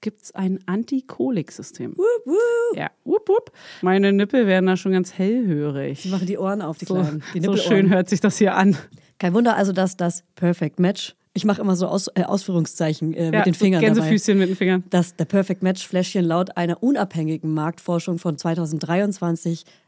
gibt es ein Antikoliksystem. Ja, wup, wup. Meine Nippel werden da schon ganz hellhörig. Sie machen die Ohren auf, die So, Kleinen. Die so schön hört sich das hier an. Kein Wunder also, dass das Perfect Match, ich mache immer so Aus, äh, Ausführungszeichen äh, Ja, mit den Fingern dabei. Gänsefüßchen mit den Fingern. dass der Perfect Match Fläschchen laut einer unabhängigen Marktforschung von 2023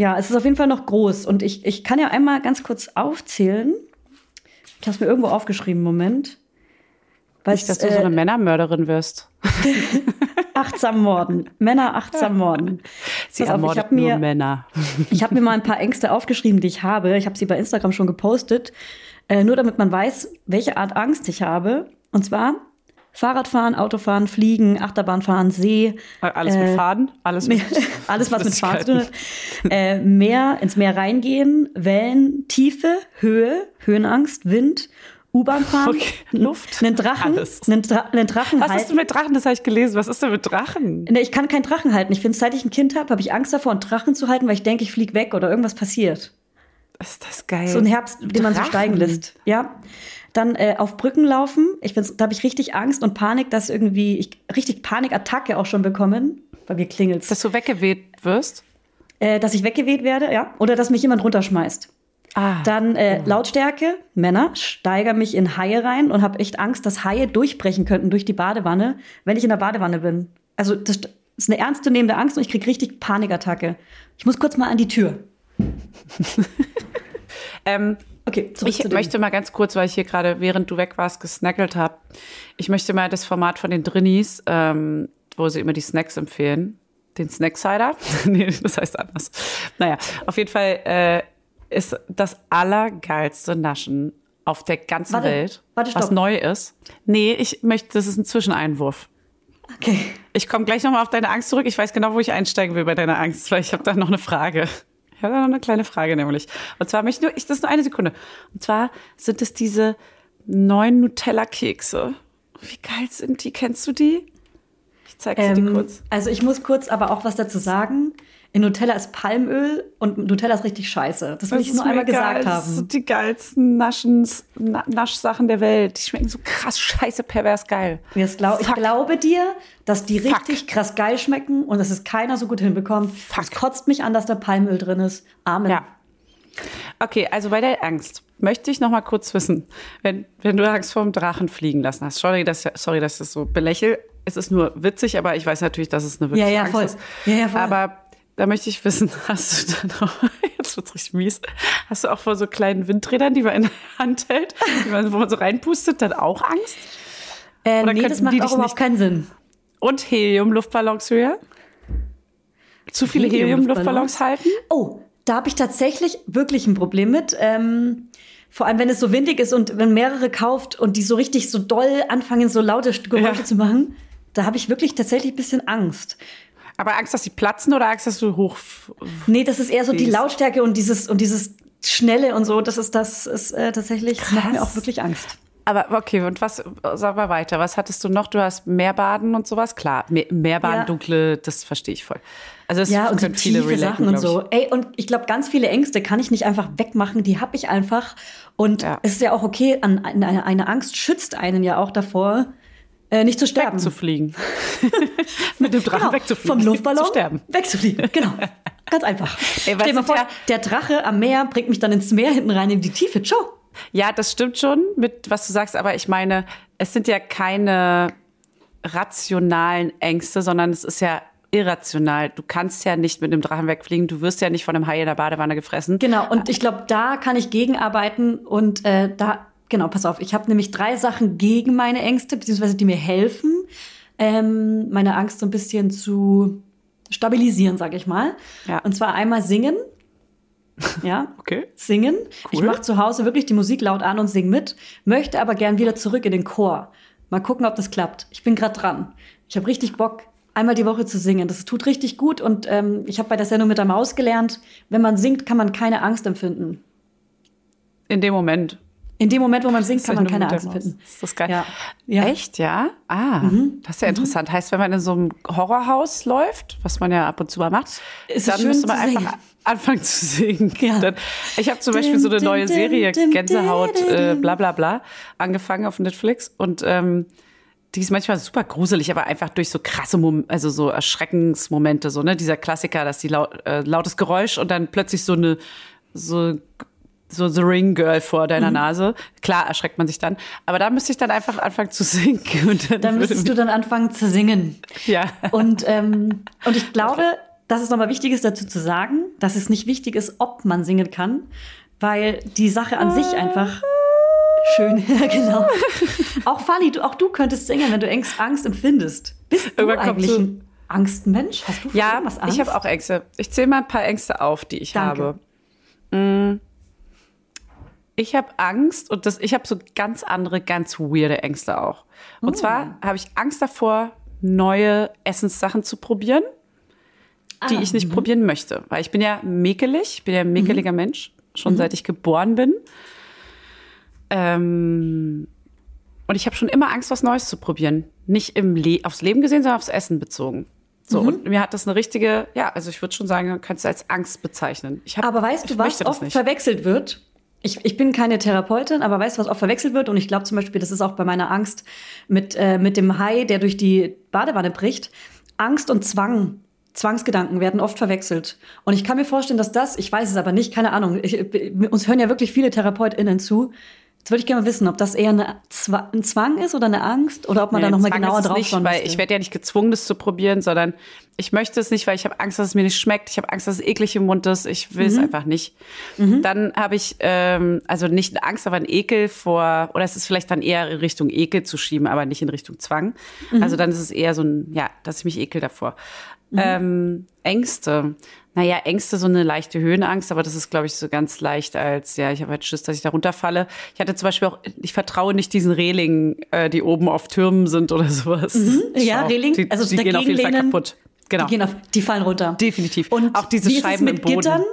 Ja, es ist auf jeden Fall noch groß. Und ich, ich kann ja einmal ganz kurz aufzählen. Ich habe es mir irgendwo aufgeschrieben, Moment. Weil Nicht, dass du so eine Männermörderin wirst. [LAUGHS] achtsam morden. Männer achtsam morden. [LAUGHS] Sie Pass auf, ich habe mir, nur Männer. [LAUGHS] ich hab mir mal ein paar Ängste aufgeschrieben, die ich habe. Ich habe sie bei Instagram schon gepostet. Äh, nur damit man weiß, welche Art Angst ich habe. Und zwar Fahrradfahren, Autofahren, Fliegen, Achterbahnfahren, See. Alles mit äh, Faden, alles mit [LAUGHS] Alles, was mit Fahren zu tun hat. Äh, Meer, ins Meer reingehen, Wellen, Tiefe, Höhe, Höhenangst, Wind, U-Bahn fahren, Okay, Luft, einen Drachen, alles. einen, Dra einen Drachen Was ist halten. denn mit Drachen? Das habe ich gelesen. Was ist denn mit Drachen? Nee, ich kann keinen Drachen halten. Ich finde, seit ich ein Kind habe, habe ich Angst davor, einen Drachen zu halten, weil ich denke, ich fliege weg oder irgendwas passiert. Ist das geil? So ein Herbst, den man so Drachen. steigen lässt. Ja. Dann äh, auf Brücken laufen. Ich find's, da habe ich richtig Angst und Panik, dass irgendwie ich richtig Panikattacke auch schon bekommen. Bei mir klingelt's. Dass du weggeweht wirst? äh, dass ich weggeweht werde, ja, oder dass mich jemand runterschmeißt. Ah. Dann äh, Lautstärke, Männer, steiger mich in Haie rein und habe echt Angst, dass Haie durchbrechen könnten durch die Badewanne, wenn ich in der Badewanne bin. Also das ist eine ernstzunehmende Angst und ich kriege richtig Panikattacke. Ich muss kurz mal an die Tür. [LAUGHS] Ähm, Okay, zurück ich zu möchte mal ganz kurz, weil ich hier gerade, während du weg warst, gesnackelt habe. Ich möchte mal das Format von den Drinnies, ähm, wo sie immer die Snacks empfehlen. Den Snack-Cider? [LAUGHS] nee, das heißt anders. Naja, auf jeden Fall äh, ist das allergeilste Naschen auf der ganzen Warte, Welt, warte, was neu ist. Nee, ich möchte, das ist ein Zwischeneinwurf. Okay. Ich komme gleich nochmal auf deine Angst zurück. Ich weiß genau, wo ich einsteigen will bei deiner Angst, weil ich habe da noch eine Frage. Ich habe da noch eine kleine Frage nämlich. Und zwar möchte ich nur, ich, das ist nur eine Sekunde. Und zwar sind es diese neuen Nutella-Kekse. Wie geil sind die? Kennst du die? Ich zeige sie dir Ähm, kurz. also ich muss kurz aber auch was dazu sagen. In Nutella ist Palmöl und Nutella ist richtig scheiße. Das will Das ich nur einmal geil. gesagt Das haben. sind die geilsten Naschens, Na Naschsachen der Welt. Die schmecken so krass scheiße pervers geil. Glaub, ich Fuck. glaube dir, dass die Fuck. richtig krass geil schmecken und dass es keiner so gut hinbekommt. Es kotzt mich an, dass da Palmöl drin ist. Amen. Ja. Okay, also bei der Angst möchte ich noch mal kurz wissen, wenn, wenn du Angst vor dem Drachen fliegen lassen hast. Sorry, dass, sorry, dass ich das so belächel. Es ist nur witzig, aber ich weiß natürlich, dass es eine wirkliche Ja, ja, Angst voll. ist. Ja, ja, voll. Aber da möchte ich wissen, [LAUGHS] hast du dann auch, [LAUGHS] jetzt wird's richtig mies, hast du auch vor so kleinen Windrädern, die man in der Hand hält, man, wo man so reinpustet, dann auch Angst? Äh, Oder nee, das macht die auch überhaupt keinen Sinn. Und Helium-Luftballons höher? Zu viele Helium-Luftballons? Helium-Luftballons halten? Oh, da habe ich tatsächlich wirklich ein Problem mit. Ähm, Vor allem, wenn es so windig ist und wenn mehrere kauft und die so richtig so doll anfangen, so laute Geräusche Ja. zu machen, da habe ich wirklich tatsächlich ein bisschen Angst. Aber Angst, dass sie platzen oder Angst, dass du hoch. Nee, das ist eher so die. Lautstärke und dieses und dieses Schnelle und so. Das ist das ist äh, tatsächlich das macht mir auch wirklich Angst. Aber okay, und was, sag mal weiter, was hattest du noch? Du hast Meerbaden und sowas? Klar, Me- Meerbaden, Ja. dunkle, das verstehe ich voll. Also das Ja, und so können viele tiefe Sachen und so. Ey, und ich glaube, ganz viele Ängste kann ich nicht einfach wegmachen, die habe ich einfach. Und Ja. es ist ja auch okay, an, an, eine, eine Angst schützt einen ja auch davor, äh, nicht zu sterben. ich. Zu fliegen. [LAUGHS] Mit dem Drachen Genau, wegzufliegen. Vom Luftballon Zu sterben. wegzufliegen. Genau. Ganz einfach. [LAUGHS] Ey, Stell dir mal vor, ja- der Drache am Meer bringt mich dann ins Meer hinten rein in die Tiefe. Ciao. Ja, das stimmt schon mit was du sagst, aber ich meine, es sind ja keine rationalen Ängste, sondern es ist ja irrational. Du kannst ja nicht mit einem Drachen wegfliegen, du wirst ja nicht von einem Hai in der Badewanne gefressen. Genau, und ich glaube, da kann ich gegenarbeiten und äh, da, genau, pass auf, ich habe nämlich drei Sachen gegen meine Ängste, beziehungsweise die mir helfen, ähm, meine Angst so ein bisschen zu stabilisieren, sage ich mal. Ja. Und zwar einmal singen. [LAUGHS] Ja, Okay. singen. Ich Cool. mache zu Hause wirklich die Musik laut an und sing mit, möchte aber gern wieder zurück in den Chor. Mal gucken, ob das klappt. Ich bin gerade dran. Ich habe richtig Bock, einmal die Woche zu singen. Das tut richtig gut und ähm, ich habe bei der Sendung mit der Maus gelernt, wenn man singt, kann man keine Angst empfinden. In dem Moment. In dem Moment, wo man singt, kann man keine Angst Maus. empfinden. Ist das geil? Ja. Ja. Mhm. Echt, ja? Ah, das ist ja interessant. Heißt, wenn man in so einem Horrorhaus läuft, was man ja ab und zu mal macht, Ist dann müsste man einfach singen. anfangen zu singen. [LAUGHS] Ja. Dann, ich habe zum Beispiel so eine neue Serie, Gänsehaut, äh, bla bla bla, angefangen auf Netflix und ähm, die ist manchmal super gruselig, aber einfach durch so krasse, Mom also so Erschreckensmomente, so ne, dieser Klassiker, dass die laut, äh, lautes Geräusch und dann plötzlich so eine so so The Ring Girl vor Mhm. deiner Nase. Klar erschreckt man sich dann, aber da müsste ich dann einfach anfangen zu singen und dann, würde müsstest du dann anfangen zu singen. ja. Und, ähm, [LAUGHS] und ich glaube, dass es nochmal wichtig ist, dazu zu sagen, dass es nicht wichtig ist, ob man singen kann, weil die Sache an sich einfach schön, [LAUGHS] ja, genau. Auch Fanny, du, auch du könntest singen, wenn du Angst, Angst empfindest. Bist du Irgendwann eigentlich ein Angstmensch? Hast du Ja, irgendwas Angst? ich habe auch Ängste. Ich zähle mal ein paar Ängste auf, die ich Danke. habe. Mm. Ich habe Angst und das, ich habe so ganz andere, ganz weirde Ängste auch. Und Oh. zwar habe ich Angst davor, neue Essenssachen zu probieren, die Ah, ich nicht probieren möchte. Weil ich bin ja mäkelig, ich bin ja ein Mhm. mäkeliger Mensch, schon seit ich geboren bin. Ähm, und ich habe schon immer Angst, was Neues zu probieren. Nicht im Le aufs Leben gesehen, sondern aufs Essen bezogen. Mhm. So, und mir hat das eine richtige, ja, also ich würde schon sagen, man kann es als Angst bezeichnen. Ich hab, Aber weißt du, was oft nicht. verwechselt wird? Ich, ich bin keine Therapeutin, aber weißt du, was oft verwechselt wird? Und ich glaube zum Beispiel, das ist auch bei meiner Angst mit, äh, mit dem Hai, der durch die Badewanne bricht. Angst und Zwang, Zwangsgedanken werden oft verwechselt. Und ich kann mir vorstellen, dass das, ich weiß es aber nicht, keine Ahnung, ich, uns hören ja wirklich viele TherapeutInnen zu. Jetzt würde ich gerne wissen, ob das eher eine Zwa ein Zwang ist oder eine Angst oder ob man Nee, da nochmal genauer es drauf nicht, weil ich werde ja nicht gezwungen, das zu probieren, sondern ich möchte es nicht, weil ich habe Angst, dass es mir nicht schmeckt. Ich habe Angst, dass es eklig im Mund ist. Ich will es Mhm. einfach nicht. Dann habe ich ähm, also nicht eine Angst, aber ein Ekel vor, oder es ist vielleicht dann eher in Richtung Ekel zu schieben, aber nicht in Richtung Zwang. Mhm. Also dann ist es eher so ein, ja, dass ich mich ekel davor. Ähm, Ängste. Naja, Ängste, so eine leichte Höhenangst, aber das ist, glaube ich, so ganz leicht als, ja, ich habe halt Schiss, dass ich da runterfalle. Ich hatte zum Beispiel auch, ich vertraue nicht diesen Relingen, äh, die oben auf Türmen sind oder [LAUGHS] sowas. Mhm. Ja, die, also die gehen auf jeden Fall kaputt. Genau. Die, gehen auf, die fallen runter. Definitiv. Und auch diese wie ist Scheiben es mit im Boden. Gittern?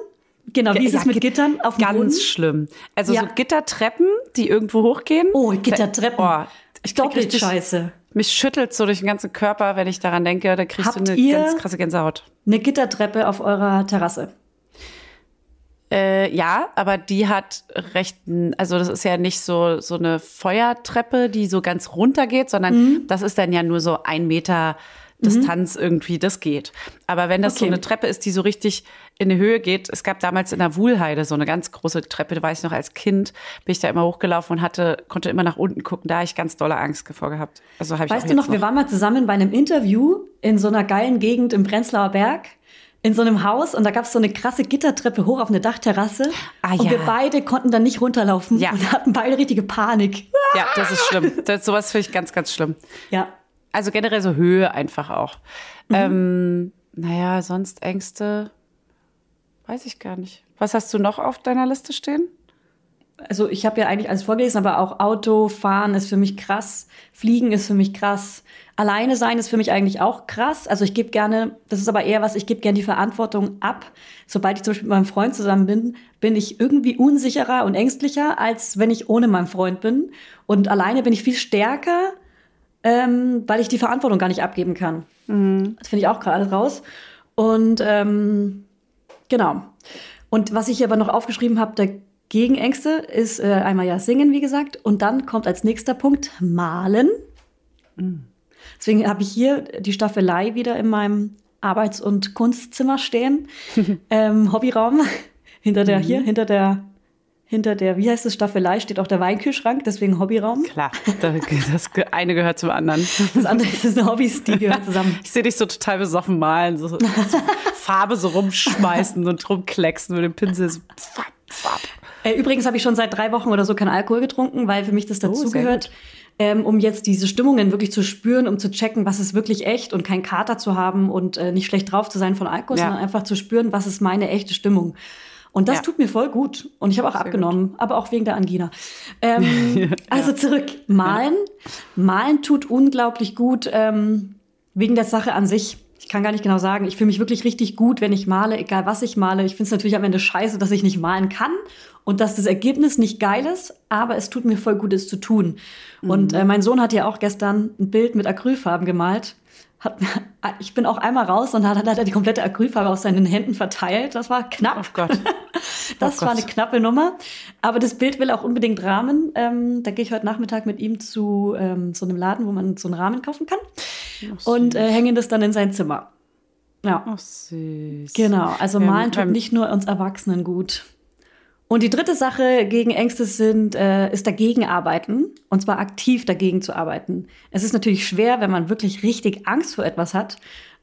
Genau, wie ist Ja, es mit Git- Gittern auf dem Ganz Boden? schlimm. Also Ja. so Gittertreppen, die irgendwo hochgehen. Oh, Gittertreppen. Oh, ich Doppelt richtig, scheiße. Mich schüttelt so durch den ganzen Körper, wenn ich daran denke. Da kriegst Habt du eine ganz krasse Gänsehaut. Eine Gittertreppe auf eurer Terrasse. Äh, ja, aber die hat rechten, also das ist ja nicht so, so eine Feuertreppe, die so ganz runter geht, sondern Mhm. das ist dann ja nur so ein Meter Distanz irgendwie, das geht. Aber wenn das so Okay. eine Treppe ist, die so richtig in die Höhe geht, es gab damals in der Wuhlheide so eine ganz große Treppe, da weiß ich noch als Kind, bin ich da immer hochgelaufen und hatte, konnte immer nach unten gucken, da habe ich ganz dolle Angst vor gehabt. Also habe ich Weißt du jetzt noch, wir waren mal zusammen bei einem Interview in so einer geilen Gegend im Prenzlauer Berg. In so einem Haus und da gab es so eine krasse Gittertreppe hoch auf eine Dachterrasse. Ah, und ja. wir beide konnten dann nicht runterlaufen Ja. und hatten beide richtige Panik. [LAUGHS] Ja, das ist schlimm. Das, sowas finde ich ganz, ganz schlimm. Ja. Also generell so Höhe einfach auch. Ähm, naja, sonst Ängste, weiß ich gar nicht. Was hast du noch auf deiner Liste stehen? also ich habe ja eigentlich alles vorgelesen, aber auch Autofahren ist für mich krass, Fliegen ist für mich krass, alleine sein ist für mich eigentlich auch krass. Also ich gebe gerne, das ist aber eher was, ich gebe gerne die Verantwortung ab. Sobald ich zum Beispiel mit meinem Freund zusammen bin, bin ich irgendwie unsicherer und ängstlicher, als wenn ich ohne meinen Freund bin. Und alleine bin ich viel stärker, ähm, weil ich die Verantwortung gar nicht abgeben kann. Das finde ich auch gerade raus. Und ähm, genau. Und was ich hier aber noch aufgeschrieben habe, der Gegenängste ist äh, einmal ja singen, wie gesagt, und dann kommt als nächster Punkt malen. Deswegen habe ich hier die Staffelei wieder in meinem Arbeits- und Kunstzimmer stehen. [LAUGHS] ähm, Hobbyraum. Hinter der, hier, hinter der, hinter der, wie heißt es, Staffelei steht auch der Weinkühlschrank, deswegen Hobbyraum. Klar, da- das eine gehört zum anderen. Das andere ist eine Hobbys, die gehören zusammen. Ich sehe dich so total besoffen malen, so, so Farbe so rumschmeißen und rumklecksen mit dem Pinsel. So, fapp, fapp. Äh, übrigens habe ich schon seit drei Wochen oder so keinen Alkohol getrunken, weil für mich das sehr dazugehört, ähm, um jetzt diese Stimmungen wirklich zu spüren, um zu checken, was ist wirklich echt und keinen Kater zu haben und äh, nicht schlecht drauf zu sein von Alkohol, Ja. sondern einfach zu spüren, was ist meine echte Stimmung. Und das Ja. tut mir voll gut. Und ich habe auch abgenommen, aber auch wegen der Angina. Ähm, [LAUGHS] Also zurück. Malen. Malen tut unglaublich gut ähm, wegen der Sache an sich. Ich kann gar nicht genau sagen. Ich fühle mich wirklich richtig gut, wenn ich male, egal was ich male. Ich finde es natürlich am Ende scheiße, dass ich nicht malen kann und dass das Ergebnis nicht geil ist, aber es tut mir voll gut, es zu tun. Und äh, mein Sohn hat ja auch gestern ein Bild mit Acrylfarben gemalt. Hat, [LAUGHS] ich bin auch einmal raus und dann hat er die komplette Acrylfarbe aus seinen Händen verteilt. Das war knapp. Oh Gott. [LAUGHS] Das Oh war Gott. eine knappe Nummer. Aber das Bild will auch unbedingt Rahmen. Ähm, da gehe ich heute Nachmittag mit ihm zu ähm, so einem Laden, wo man so einen Rahmen kaufen kann. und äh, hängen das dann in sein Zimmer. Ja, Oh, süß. genau. Also Ähm, malen tut nicht nur uns Erwachsenen gut. Und die dritte Sache gegen Ängste sind, äh, ist dagegen arbeiten. Und zwar aktiv dagegen zu arbeiten. Es ist natürlich schwer, wenn man wirklich richtig Angst vor etwas hat.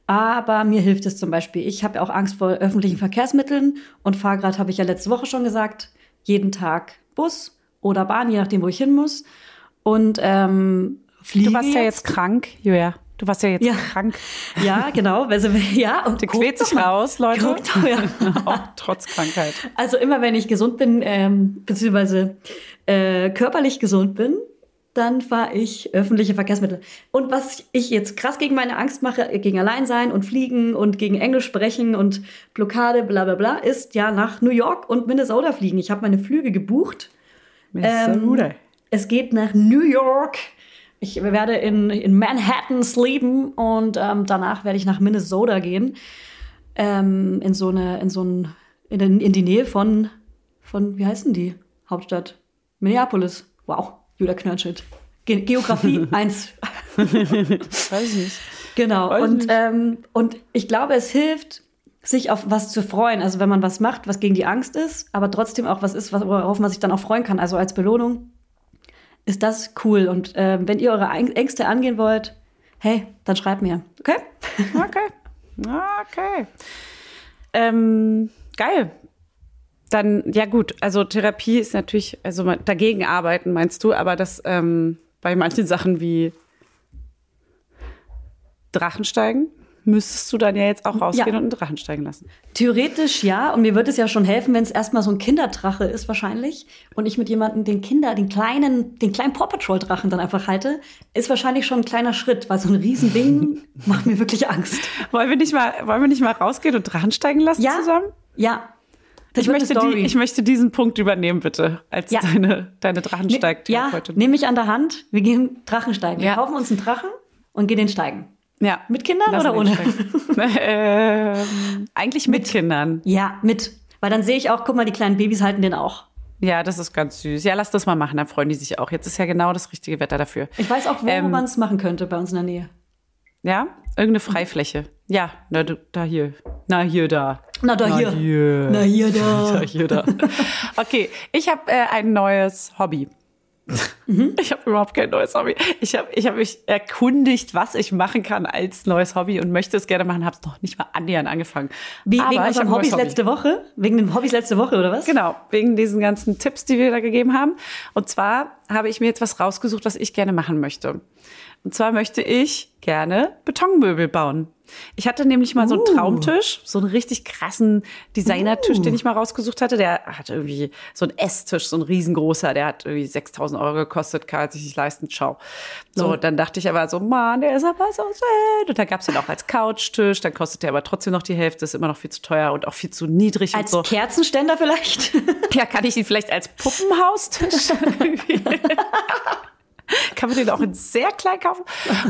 Aber mir hilft es zum Beispiel. Ich habe ja auch Angst vor öffentlichen Verkehrsmitteln und Fahrrad habe ich ja letzte Woche schon gesagt. Jeden Tag Bus oder Bahn, je nachdem, wo ich hin muss. Und ähm, fliege Du warst ja jetzt krank, Julia. Du warst ja jetzt Ja. krank. Ja, genau. Also, ja, und quälst doch dich mal. raus, Leute. Guck doch, ja. [LAUGHS] Auch trotz Krankheit. Also immer wenn ich gesund bin, ähm, beziehungsweise äh, körperlich gesund bin, dann fahre ich öffentliche Verkehrsmittel. Und was ich jetzt krass gegen meine Angst mache, gegen Alleinsein und Fliegen und gegen Englisch sprechen und Blockade, bla bla bla, ist ja nach New York und Minnesota fliegen. Ich habe meine Flüge gebucht. Ähm, es geht nach New York. Ich werde in, in Manhattan sleepen und ähm, danach werde ich nach Minnesota gehen. Ähm, in so eine, in so ein, in, in die Nähe von, von, wie heißen die? Hauptstadt? Minneapolis. Wow, Julia Knörnschild. Ge Geografie [LAUGHS] 1. Weiß ich nicht. Genau. Weiß Und, nicht. ähm, und ich glaube, es hilft, sich auf was zu freuen. Also wenn man was macht, was gegen die Angst ist, aber trotzdem auch was ist, worauf man sich dann auch freuen kann. Also als Belohnung ist das cool. Und ähm, wenn ihr eure Äng- Ängste angehen wollt, hey, dann schreibt mir. Okay? Okay. Okay. Ähm, geil. Dann, ja gut, also Therapie ist natürlich, also dagegen arbeiten, meinst du, aber das ähm, bei manchen Sachen wie Drachensteigen müsstest du dann ja jetzt auch rausgehen Ja. und einen Drachen steigen lassen. Theoretisch ja. Und mir wird es ja schon helfen, wenn es erstmal so ein Kinderdrache ist wahrscheinlich. Und ich mit jemandem den Kinder, den kleinen, den kleinen Paw Patrol Drachen dann einfach halte, ist wahrscheinlich schon ein kleiner Schritt, weil so ein Riesending [LAUGHS] macht mir wirklich Angst. Wollen wir nicht mal, wollen wir nicht mal rausgehen und Drachen steigen lassen Ja? zusammen? Ja. Das Ich möchte, die, ich möchte diesen Punkt übernehmen, bitte, als Ja. deine, deine Ne- Drachensteig-Therapeutin. Ja, nehme mich an der Hand. Wir gehen Drachen steigen. Wir Ja. kaufen uns einen Drachen und gehen den steigen. Ja. Mit Kindern Lassen oder ohne? [LAUGHS] ähm, eigentlich mit, Kindern. Ja, mit. Weil dann sehe ich auch, guck mal, die kleinen Babys halten den auch. Ja, das ist ganz süß. Ja, lass das mal machen, dann freuen die sich auch. Jetzt ist ja genau das richtige Wetter dafür. Ich weiß auch, wo Ähm, man es machen könnte bei uns in der Nähe. Ja? Irgendeine Freifläche. Ja, na, da hier. Na, hier, da. Na, da hier. hier. Na, hier, da. [LAUGHS] Da, hier, da. [LAUGHS] Okay, ich habe äh, ein neues Hobby. Ich habe überhaupt kein neues Hobby. Ich habe ich hab mich erkundigt, was ich machen kann als neues Hobby und möchte es gerne machen, habe es noch nicht mal annähernd angefangen. Wie, Aber wegen neues Hobbys Hobby. letzte Woche? Wegen den Hobbys letzte Woche, oder was? Genau, wegen diesen ganzen Tipps, die wir da gegeben haben. Und zwar habe ich mir jetzt was rausgesucht, was ich gerne machen möchte. Und zwar möchte ich gerne Betonmöbel bauen. Ich hatte nämlich mal so einen Uh. Traumtisch, so einen richtig krassen Designertisch, den ich mal rausgesucht hatte. Der hat irgendwie so einen Esstisch, so ein riesengroßer, der hat irgendwie 6000 Euro gekostet, kann sich nicht leisten, ciao. So, Lol. dann dachte ich aber so, Mann, der ist aber so schön. Und dann gab's den auch als Couchtisch, dann kostet der aber trotzdem noch die Hälfte, ist immer noch viel zu teuer und auch viel zu niedrig Als so. Kerzenständer vielleicht? Ja, kann ich ihn vielleicht als Puppenhaustisch? [LAUGHS] [LAUGHS] kann man den auch in sehr klein kaufen?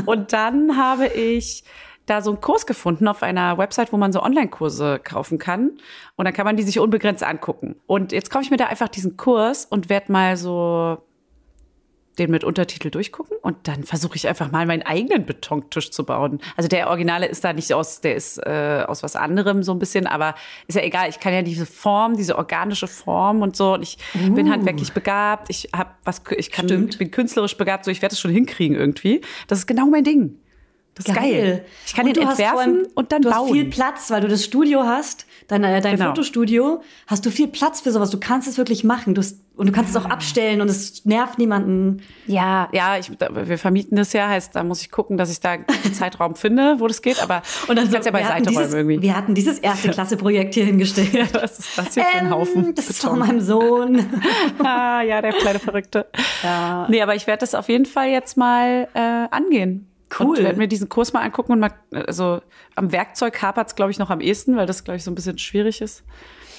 Und dann habe ich da so einen Kurs gefunden auf einer Website, wo man so Online-Kurse kaufen kann. Und dann kann man die sich unbegrenzt angucken. Und jetzt kaufe ich mir da einfach diesen Kurs und werde mal so den mit Untertitel durchgucken und dann versuche ich einfach mal meinen eigenen Betontisch zu bauen. Also der Originale ist da nicht aus, der ist äh, aus was anderem so ein bisschen, aber ist ja egal. Ich kann ja diese Form, diese organische Form und so. Und ich bin handwerklich begabt. Ich habe was, ich kann, Stimmt. ich bin künstlerisch begabt. So, ich werde es schon hinkriegen irgendwie. Das ist genau mein Ding. Das ist geil. Ich kann Und du vor entwerfen allem- und dann du bauen. hast viel Platz, weil du das Studio hast, dein, äh, dein Genau. Fotostudio, hast du viel Platz für sowas. Du kannst es wirklich machen. Du, hast- und du kannst es auch abstellen und es nervt niemanden. Ja, ja, ich, wir vermieten das ja, heißt, da muss ich gucken, dass ich da einen [LAUGHS] Zeitraum finde, wo das geht, aber Und dann ich kann's ja beiseite dieses, räumen irgendwie. Wir hatten dieses erste [LAUGHS] Klasse-Projekt hier hingestellt. Was ist das hier für ein Haufen? Ähm, das ist von meinem Sohn. [LAUGHS] ah, ja, der kleine Verrückte. Ja. Nee, aber ich werde das auf jeden Fall jetzt mal äh, angehen. Cool. Und werde mir diesen Kurs mal angucken und mal, also am Werkzeug hapert es, glaube ich, noch am ehesten, weil das, glaube ich, so ein bisschen schwierig ist.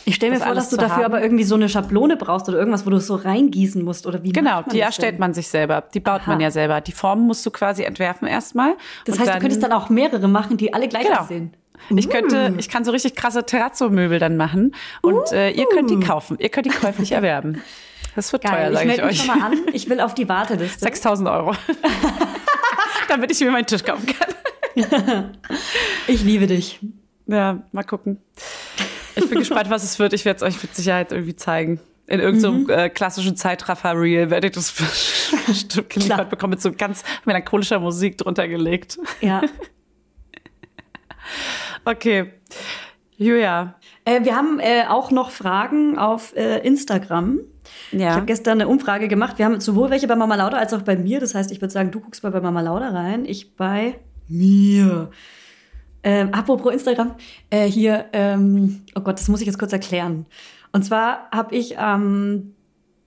Ich stelle mir Das vor, dass du dafür haben. aber irgendwie so eine Schablone brauchst oder irgendwas, wo du es so reingießen musst oder wie Genau, die erstellt man sich selber. Die baut Aha. man ja selber. Die Formen musst du quasi entwerfen erstmal. Das heißt, du könntest dann auch mehrere machen, die alle gleich Genau. aussehen. Ich könnte, ich kann so richtig krasse Terrazzo-Möbel dann machen und äh, ihr könnt die kaufen. Ihr könnt die käuflich [LAUGHS] erwerben. Das wird teuer, Geil, ich sage ich melde mich euch. schon mal an. Ich will auf die Warteliste. [LAUGHS] 6000 Euro. [LAUGHS] [LAUGHS] Damit ich mir meinen Tisch kaufen kann. [LAUGHS] Ich liebe dich. Ja, mal gucken. Ich bin gespannt, was es wird. Ich werde es euch mit Sicherheit irgendwie zeigen. In irgendeinem Mhm. äh, klassischen Zeitraffer-Reel werde ich das [LAUGHS] bestimmt Klar. geliefert bekommen mit so ganz melancholischer Musik drunter gelegt. Ja. Okay. Julia. Äh, wir haben äh, auch noch Fragen auf äh, Instagram. Ich Ja. habe gestern eine Umfrage gemacht. Wir haben sowohl welche bei Mama Lauda als auch bei mir. Das heißt, ich würde sagen, du guckst mal bei Mama Lauda rein, ich bei mir. Ähm, apropos Instagram, äh, hier, ähm, oh Gott, das muss ich jetzt kurz erklären. Und zwar habe ich am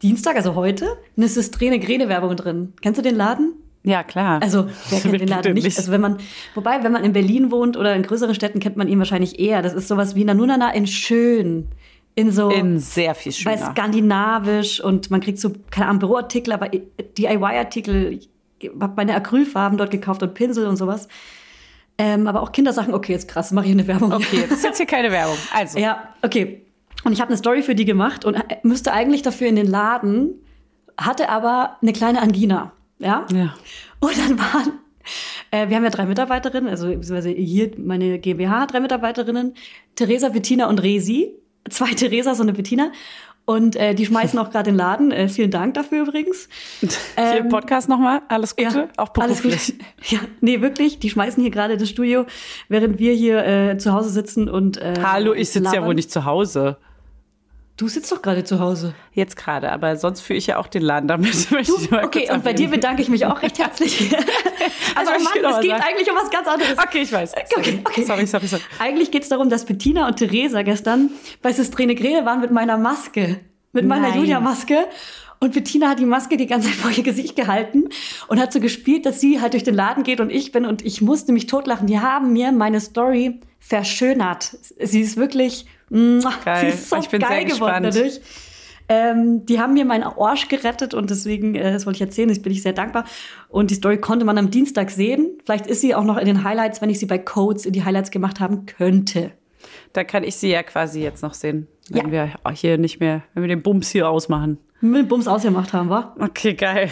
Dienstag, also heute, eine Sistrene Grene Werbung drin. Kennst du den Laden? Ja, klar. Also, wer [LAUGHS] kennt den Laden den nicht? nicht? Also, wenn man, wobei, wenn man in Berlin wohnt oder in größeren Städten, kennt man ihn wahrscheinlich eher. Das ist sowas wie Nanunana in schön. In so, In sehr viel bei schöner. skandinavisch und man kriegt so, keine Ahnung, Büroartikel, aber DIY-Artikel. Ich habe meine Acrylfarben dort gekauft und Pinsel und sowas. Ähm, aber auch Kindersachen, okay, jetzt krass, mache ich eine Werbung. Okay, das ist jetzt [LAUGHS] hier keine Werbung. Also, Ja, okay. Und ich habe eine Story für die gemacht und müsste eigentlich dafür in den Laden, hatte aber eine kleine Angina. Ja? Ja. Und dann waren, äh, wir haben ja drei Mitarbeiterinnen, also beziehungsweise hier meine GmbH drei Mitarbeiterinnen, Theresa, Bettina und Resi. Zwei [LAUGHS] Theresas und eine Bettina. Und äh, die schmeißen auch gerade den Laden. Äh, vielen Dank dafür übrigens. [LAUGHS] hier im Ähm, Podcast nochmal. Alles Gute. auch alles gut. beruflich. [LAUGHS] Ja, nee, wirklich. Die schmeißen hier gerade das Studio, während wir hier äh, zu Hause sitzen und. Äh, Hallo, ich sitze ja wohl nicht zu Hause. Du sitzt doch gerade zu Hause. Jetzt gerade, aber sonst führe ich ja auch den Laden damit. [LAUGHS] mal Okay, und bei dir bedanke ich mich auch recht herzlich. [LAUGHS] also noch Mann, es geht sagen. eigentlich um was ganz anderes. Okay, ich weiß. Okay, okay. Sorry, sorry, sorry. Eigentlich geht es darum, dass Bettina und Theresa gestern bei Sistrene Grene waren mit meiner Maske. Mit meiner. Julia-Maske. Und Bettina hat die Maske die ganze Zeit vor ihr Gesicht gehalten und hat so gespielt, dass sie halt durch den Laden geht und ich bin und ich musste mich totlachen. Die haben mir meine Story verschönert. Sie ist wirklich, Geil. so Ich bin geil sehr geworden gespannt. dadurch. Ähm, die haben mir meinen Arsch gerettet und deswegen, äh, das wollte ich erzählen, das bin ich sehr dankbar. Und die Story konnte man am Dienstag sehen. Vielleicht ist sie auch noch in den Highlights, wenn ich sie bei Codes in die Highlights gemacht haben könnte. Da kann ich sie ja quasi jetzt noch sehen, wenn Ja. wir hier nicht mehr, wenn wir den Bums hier ausmachen. Wenn wir den Bums ausgemacht haben, wa? Okay, geil.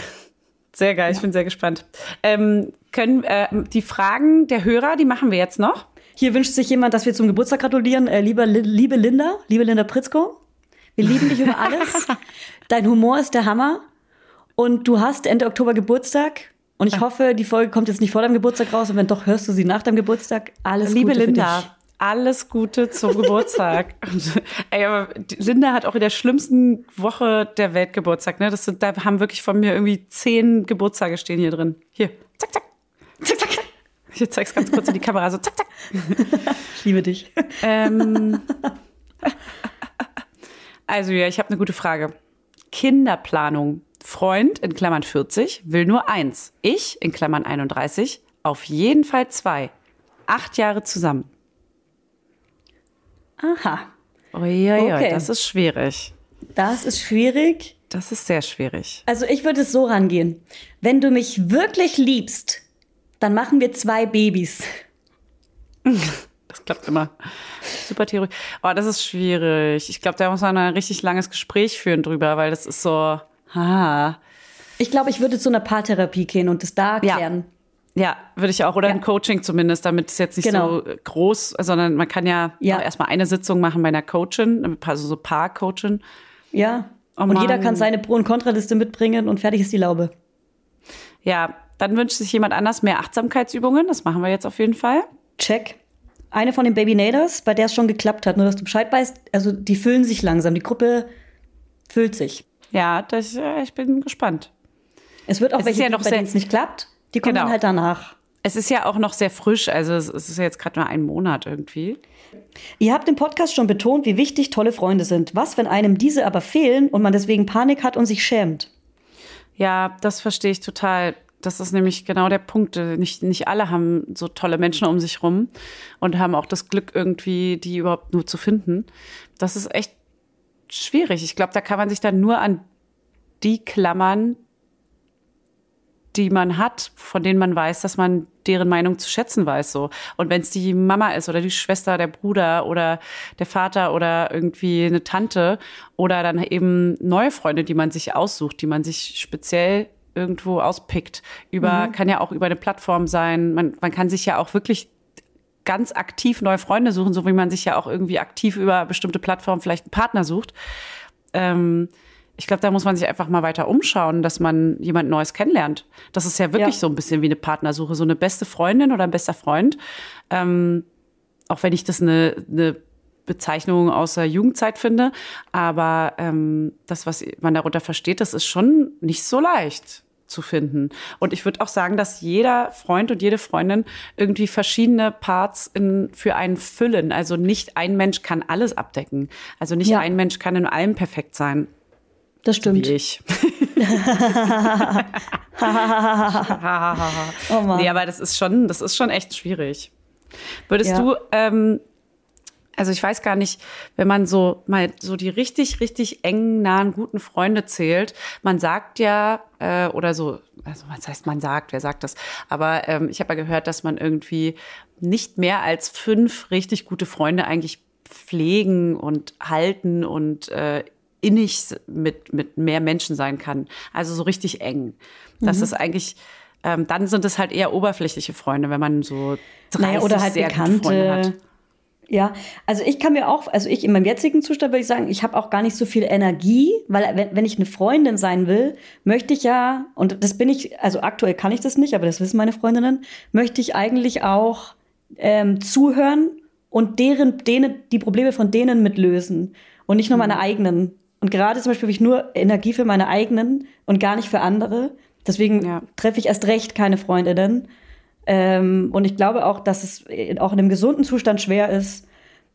Sehr geil, ich bin sehr gespannt. Ähm, können äh, die Fragen der Hörer, die machen wir jetzt noch? Hier wünscht sich jemand, dass wir zum Geburtstag gratulieren. Äh, lieber, Li- liebe Linda, liebe Linda Pritzko, wir lieben dich über [LAUGHS] alles. Dein Humor ist der Hammer. Und du hast Ende Oktober Geburtstag. Und ich hoffe, die Folge kommt jetzt nicht vor deinem Geburtstag raus. Und wenn doch, hörst du sie nach deinem Geburtstag. Alles Liebe Gute für Linda, dich. alles Gute zum Geburtstag. [LAUGHS] Ey, aber Linda hat auch in der schlimmsten Woche der Welt Geburtstag. Ne? Das sind, da haben wirklich von mir irgendwie zehn Geburtstage stehen hier drin. Hier, zack, zack, zack, zack. Ich zeig's ganz kurz in die Kamera, so zack, zack. Ich liebe dich. Ähm, also ja, ich habe eine gute Frage. Kinderplanung. Freund in Klammern 40 will nur eins. Ich in Klammern 31 auf jeden Fall zwei. Acht Jahre zusammen. Aha. Uiuiui, Okay. das ist schwierig. Das ist schwierig. Das ist sehr schwierig. Also ich würde es so rangehen. Wenn du mich wirklich liebst, dann machen wir zwei Babys. Das klappt immer. Super Theorie. Oh, das ist schwierig. Ich glaube, da muss man ein richtig langes Gespräch führen drüber, weil das ist so, ha. Ich glaube, ich würde zu einer Paartherapie gehen und das da Ja. klären. Ja, würde ich auch. Oder Ja. ein Coaching zumindest, damit es jetzt nicht Genau. so groß, sondern man kann ja, Ja. erstmal eine Sitzung machen bei einer Coachin, also so Paar-Coachin. Ja. Oh und jeder kann seine Pro- und Kontraliste mitbringen und fertig ist die Laube. Ja, dann wünscht sich jemand anders mehr Achtsamkeitsübungen. Das machen wir jetzt auf jeden Fall. Check. Eine von den Baby Naders, bei der es schon geklappt hat, nur dass du Bescheid weißt, also die füllen sich langsam. Die Gruppe füllt sich. Ja, das, äh, ich bin gespannt. Es wird auch Es welche, ja noch bei denen es nicht klappt. Die kommen Genau. dann halt danach. Es ist ja auch noch sehr frisch, also es es ist ja jetzt gerade nur ein Monat irgendwie. Ihr habt im Podcast schon betont, wie wichtig tolle Freunde sind. Was, wenn einem diese aber fehlen und man deswegen Panik hat und sich schämt? Ja, das verstehe ich total. Das ist nämlich genau der Punkt. Nicht, nicht alle haben so tolle Menschen um sich rum und haben auch das Glück, irgendwie die überhaupt nur zu finden. Das ist echt schwierig. Ich glaube, da kann man sich dann nur an die klammern, die man hat, von denen man weiß, dass man deren Meinung zu schätzen weiß. So. Und wenn es die Mama ist oder die Schwester, der Bruder oder der Vater oder irgendwie eine Tante oder dann eben neue Freunde, die man sich aussucht, die man sich speziell irgendwo auspickt. Über, kann ja auch über eine Plattform sein. Man, man kann sich ja auch wirklich ganz aktiv neue Freunde suchen, so wie man sich ja auch irgendwie aktiv über bestimmte Plattformen vielleicht einen Partner sucht. Ähm, ich glaube, da muss man sich einfach mal weiter umschauen, dass man jemand Neues kennenlernt. Das ist ja wirklich Ja. so ein bisschen wie eine Partnersuche, so eine beste Freundin oder ein bester Freund. Ähm, auch wenn ich das eine, eine Bezeichnung aus der Jugendzeit finde, aber ähm, das, was man darunter versteht, das ist schon nicht so leicht zu finden. Und ich würde auch sagen, dass jeder Freund und jede Freundin irgendwie verschiedene Parts in, für einen füllen. Also nicht ein Mensch kann alles abdecken. Also nicht Ja. ein Mensch kann in allem perfekt sein. Das stimmt. Wie ich. [LAUGHS] [LAUGHS] Oh Mann. Nee, aber das ist schon, das ist schon echt schwierig. Würdest Ja. du, ähm, also ich weiß gar nicht, wenn man so mal so die richtig, richtig engen, nahen, guten Freunde zählt, man sagt ja, äh, oder so, also was heißt man sagt, wer sagt das? Aber ähm, ich habe ja gehört, dass man irgendwie nicht mehr als fünf richtig gute Freunde eigentlich pflegen und halten und äh, innig mit, mit mehr Menschen sein kann. Also so richtig eng. Das ist eigentlich, ähm, dann sind es halt eher oberflächliche Freunde, wenn man so 30 Naja, oder halt sehr gute Freunde hat. Ja, also ich kann mir auch, also ich in meinem jetzigen Zustand würde ich sagen, ich habe auch gar nicht so viel Energie, weil wenn, wenn ich eine Freundin sein will, möchte ich ja, und das bin ich, also aktuell kann ich das nicht, aber das wissen meine Freundinnen, möchte ich eigentlich auch ähm, zuhören und deren, denen, die Probleme von denen mitlösen und nicht nur Mhm. meine eigenen. Und gerade zum Beispiel habe ich nur Energie für meine eigenen und gar nicht für andere. Deswegen Ja. treffe ich erst recht keine Freundinnen. Ähm, und ich glaube auch, dass es äh, auch in einem gesunden Zustand schwer ist,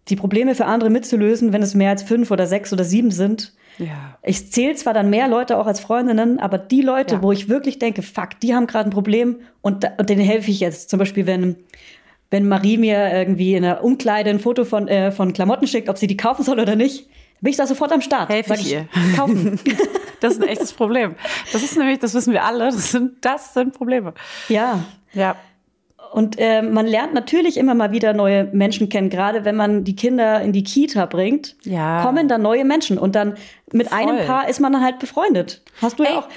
die Probleme für andere mitzulösen, wenn es mehr als fünf oder sechs oder sieben sind. Ja. Ich zähle zwar dann mehr Leute auch als Freundinnen, aber die Leute, Ja. wo ich wirklich denke, fuck, die haben gerade ein Problem und, und denen helfe ich jetzt. Zum Beispiel, wenn, wenn Marie mir irgendwie in der Umkleide ein Foto von, äh, von Klamotten schickt, ob sie die kaufen soll oder nicht, bin ich da sofort am Start. Helfe Sag ich ihr. Kaufen. [LAUGHS] Das ist ein echtes Problem. Das ist nämlich, das wissen wir alle, das sind, das sind Probleme. ja. Ja. Und äh, man lernt natürlich immer mal wieder neue Menschen kennen, gerade wenn man die Kinder in die Kita bringt, Ja. kommen dann neue Menschen und dann mit Voll. einem Paar ist man dann halt befreundet. Hast du ja Ey, auch.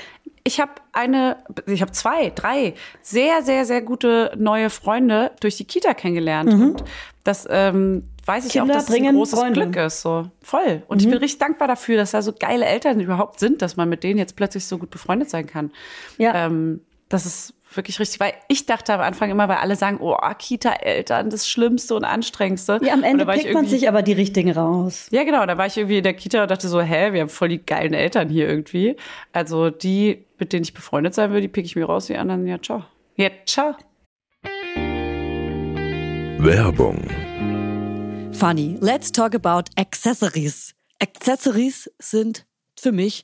ich habe eine, ich habe zwei, drei sehr, sehr, sehr gute neue Freunde durch die Kita kennengelernt. Und das ähm, weiß ich Kinder auch, dass es ein großes Freunde. Glück ist. So voll. Und ich bin richtig dankbar dafür, dass da so geile Eltern überhaupt sind, dass man mit denen jetzt plötzlich so gut befreundet sein kann. Ja. Ähm, das ist wirklich richtig, weil ich dachte am Anfang immer, weil alle sagen, oh, Kita-Eltern, das Schlimmste und Anstrengendste. Ja, am Ende pickt man sich aber die richtigen raus. Ja, genau, da war ich irgendwie in der Kita und dachte so, hä, wir haben voll die geilen Eltern hier irgendwie. Also die, mit denen ich befreundet sein will, die pick ich mir raus, die anderen, ja, ciao. Ja, ciao. Werbung, Funny, let's talk about Accessories. Accessories sind für mich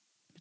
mit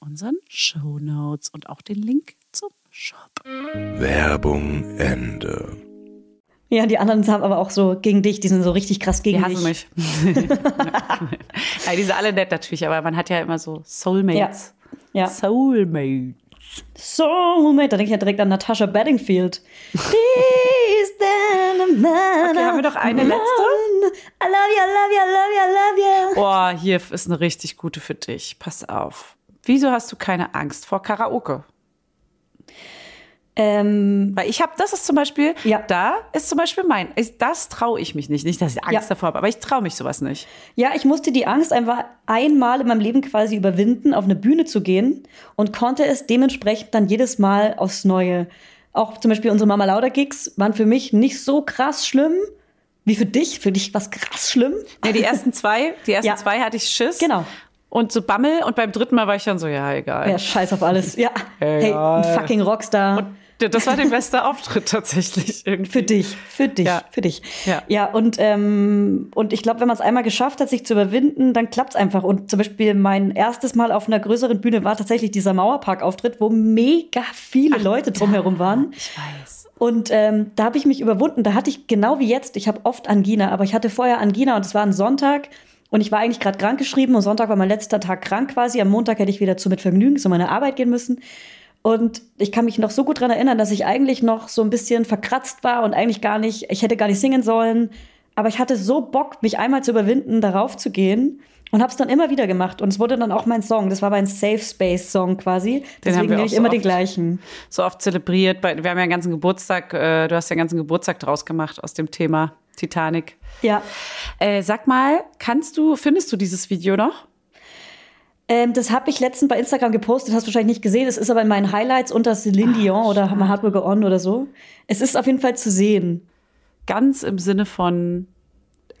unseren Show Notes und auch den Link zum Shop. Werbung Ende. Ja, die anderen haben aber auch so gegen dich, die sind so richtig krass gegen Die dich. hassen mich. [LAUGHS] ja, die sind alle nett natürlich, aber man hat ja immer so Soulmates. Ja. Soulmates. Soulmate, da denke ich ja direkt an Natasha Bedingfield. Please then a Okay, haben wir doch eine letzte? I love you, I love you, I love you, I love you. Oh, hier ist eine richtig gute für dich. Pass auf. Wieso hast du keine Angst vor Karaoke? Ähm, Weil ich habe, das ist zum Beispiel, Ja. da ist zum Beispiel mein, ist, das traue ich mich nicht. Nicht, dass ich Angst Ja. davor habe, aber ich traue mich sowas nicht. ja, ich musste die Angst einfach einmal in meinem Leben quasi überwinden, auf eine Bühne zu gehen und konnte es dementsprechend dann jedes Mal aufs Neue. Auch zum Beispiel unsere Mama Lauda Gigs waren für mich nicht so krass schlimm wie für dich. Für dich war es krass schlimm. Ja, die ersten zwei, die ersten Ja. zwei hatte ich Schiss. Genau. Und so Bammel und beim dritten Mal war ich dann so, ja, egal. Ja, scheiß auf alles. Ja, hey, Egal. ein fucking Rockstar. Und das war der beste Auftritt tatsächlich [LAUGHS] irgendwie. Für dich, für dich, Ja. für dich. Ja. ja und, ähm, und ich glaube, wenn man es einmal geschafft hat, sich zu überwinden, dann klappt es einfach. Und zum Beispiel mein erstes Mal auf einer größeren Bühne war tatsächlich dieser Mauerpark-Auftritt, wo mega viele Leute drumherum waren. Ich weiß. Und ähm, da habe ich mich überwunden. Da hatte ich genau wie jetzt, ich habe oft Angina, aber ich hatte vorher Angina und es war ein Sonntag und ich war eigentlich gerade krank geschrieben und Sonntag war mein letzter Tag krank quasi. Am Montag hätte ich wieder zu mit Vergnügen zu meiner Arbeit gehen müssen. Und ich kann mich noch so gut dran erinnern, dass ich eigentlich noch so ein bisschen verkratzt war und eigentlich gar nicht, ich hätte gar nicht singen sollen. Aber ich hatte so Bock, mich einmal zu überwinden, darauf zu gehen. Und habe es dann immer wieder gemacht. Und es wurde dann auch mein Song. Das war mein Safe Space Song quasi. Den Deswegen wir nehme ich so immer den oft. gleichen. So oft zelebriert. Wir haben ja einen ganzen Geburtstag, äh, du hast ja einen ganzen Geburtstag draus gemacht aus dem Thema Titanic. Ja. Äh, sag mal, kannst du, findest du dieses Video noch? Ähm, das habe ich letztens bei Instagram gepostet, hast du wahrscheinlich nicht gesehen. Es ist aber in meinen Highlights unter Celine Dion oder Go On oder so. Es ist auf jeden Fall zu sehen. Ganz im Sinne von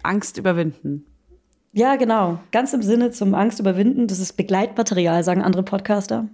Angst überwinden. Ja, genau. Ganz im Sinne zum Angst überwinden. Das ist Begleitmaterial, sagen andere Podcaster.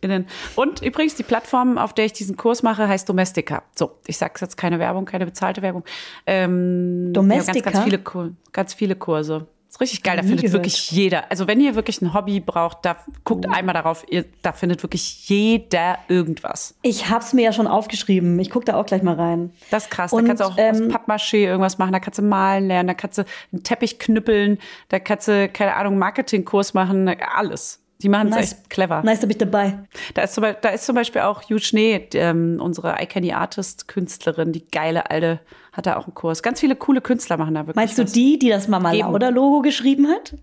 Innen. Und übrigens, die Plattform, auf der ich diesen Kurs mache, heißt Domestika. So, ich sage jetzt keine Werbung, keine bezahlte Werbung. Ähm, Domestika? Ganz, ganz, viele, Kur- ganz viele Kurse. Ist richtig geil, da findet gehört. wirklich jeder. Also wenn ihr wirklich ein Hobby braucht, da guckt einmal darauf, ihr, da findet wirklich jeder irgendwas. Ich hab's mir ja schon aufgeschrieben. Ich guck da auch gleich mal rein. Das ist krass. Und, da kannst du auch ähm, aus Pappmaché irgendwas machen, da kannst du malen lernen, da kannst du einen Teppich knüppeln, da kannst du, keine Ahnung, Marketingkurs machen, alles. Die machen es echt clever. Nice, da bin ich dabei. Da ist, zum Beispiel, da ist zum Beispiel auch Hugh Schnee, ähm, unsere I Candy Artist Künstlerin, die geile alte, hat da auch einen Kurs. Ganz viele coole Künstler machen da wirklich. Meinst du was. die, die das Mama. Lauda Logo geschrieben hat?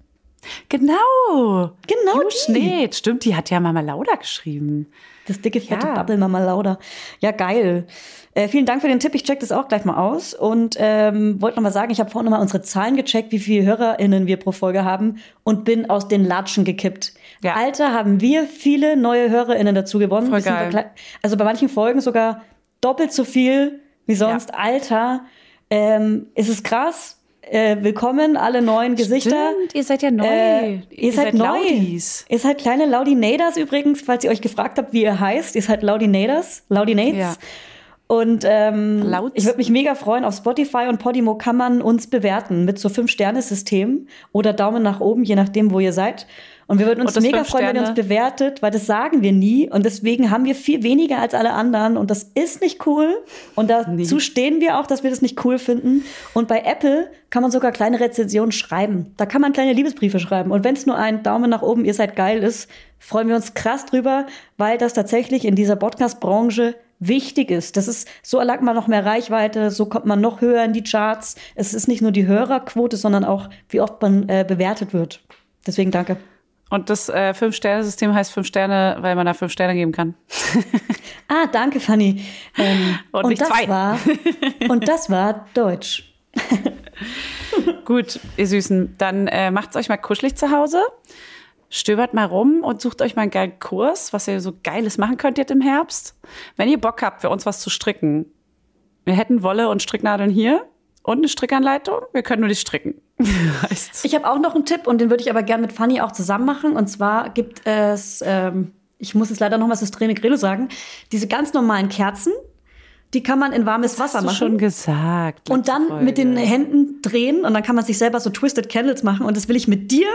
Genau. Genau Hugh die. Schnee, stimmt, die hat ja Mama Lauda geschrieben. Das dicke, fette Ja. Bubble Mama Lauda. Ja, geil. Äh, vielen Dank für den Tipp. Ich check das auch gleich mal aus. Und ähm, wollte noch mal sagen, ich habe vorhin noch mal unsere Zahlen gecheckt, wie viele HörerInnen wir pro Folge haben und bin aus den Latschen gekippt. Ja. Alter, haben wir viele neue HörerInnen dazu gewonnen. Voll geil. Also bei manchen Folgen sogar doppelt so viel wie sonst. Alter, ähm, ist es krass. Äh, willkommen, alle neuen Gesichter. Stimmt, ihr seid ja neu. Äh, ihr, seid, neu. Laudis. Ihr seid kleine Laudinators übrigens, falls ihr euch gefragt habt, wie ihr heißt. Ihr seid Laudinators, Laudinates. Ja. Und ähm, ich würde mich mega freuen. Auf Spotify und Podimo kann man uns bewerten mit so Fünf-Sterne-System oder Daumen nach oben, je nachdem, wo ihr seid. Und wir würden uns mega freuen, wenn ihr uns bewertet, weil das sagen wir nie. Und deswegen haben wir viel weniger als alle anderen. Und das ist nicht cool. Und dazu stehen wir auch, dass wir das nicht cool finden. Und bei Apple kann man sogar kleine Rezensionen schreiben. Da kann man kleine Liebesbriefe schreiben. Und wenn es nur ein Daumen nach oben, ihr seid geil ist, freuen wir uns krass drüber, weil das tatsächlich in dieser Podcast-Branche wichtig ist. Das ist, so erlangt man noch mehr Reichweite, so kommt man noch höher in die Charts. Es ist nicht nur die Hörerquote, sondern auch, wie oft man äh, bewertet wird. Deswegen danke. Und das äh, Fünf-Sterne-System heißt fünf Sterne, weil man da fünf Sterne geben kann. [LAUGHS] Ah, danke, Fanny. Ähm, [LAUGHS] Und nicht das zwei. war [LAUGHS] und das war Deutsch. Gut, ihr Süßen, dann äh, macht's euch mal kuschelig zu Hause. Stöbert mal rum und sucht euch mal einen geilen Kurs, was ihr so Geiles machen könnt jetzt im Herbst. Wenn ihr Bock habt, für uns was zu stricken. Wir hätten Wolle und Stricknadeln hier und eine Strickanleitung. Wir können nur nicht stricken. [LAUGHS] heißt. Ich habe auch noch einen Tipp und den würde ich aber gerne mit Fanny auch zusammen machen. Und zwar gibt es, ähm, ich muss jetzt leider noch mal Systrene Grelo sagen, diese ganz normalen Kerzen, die kann man in warmes Wasser Hast du machen. schon gesagt. und dann letzte mit den Folge. Händen drehen und dann kann man sich selber so Twisted Candles machen. Und das will ich mit dir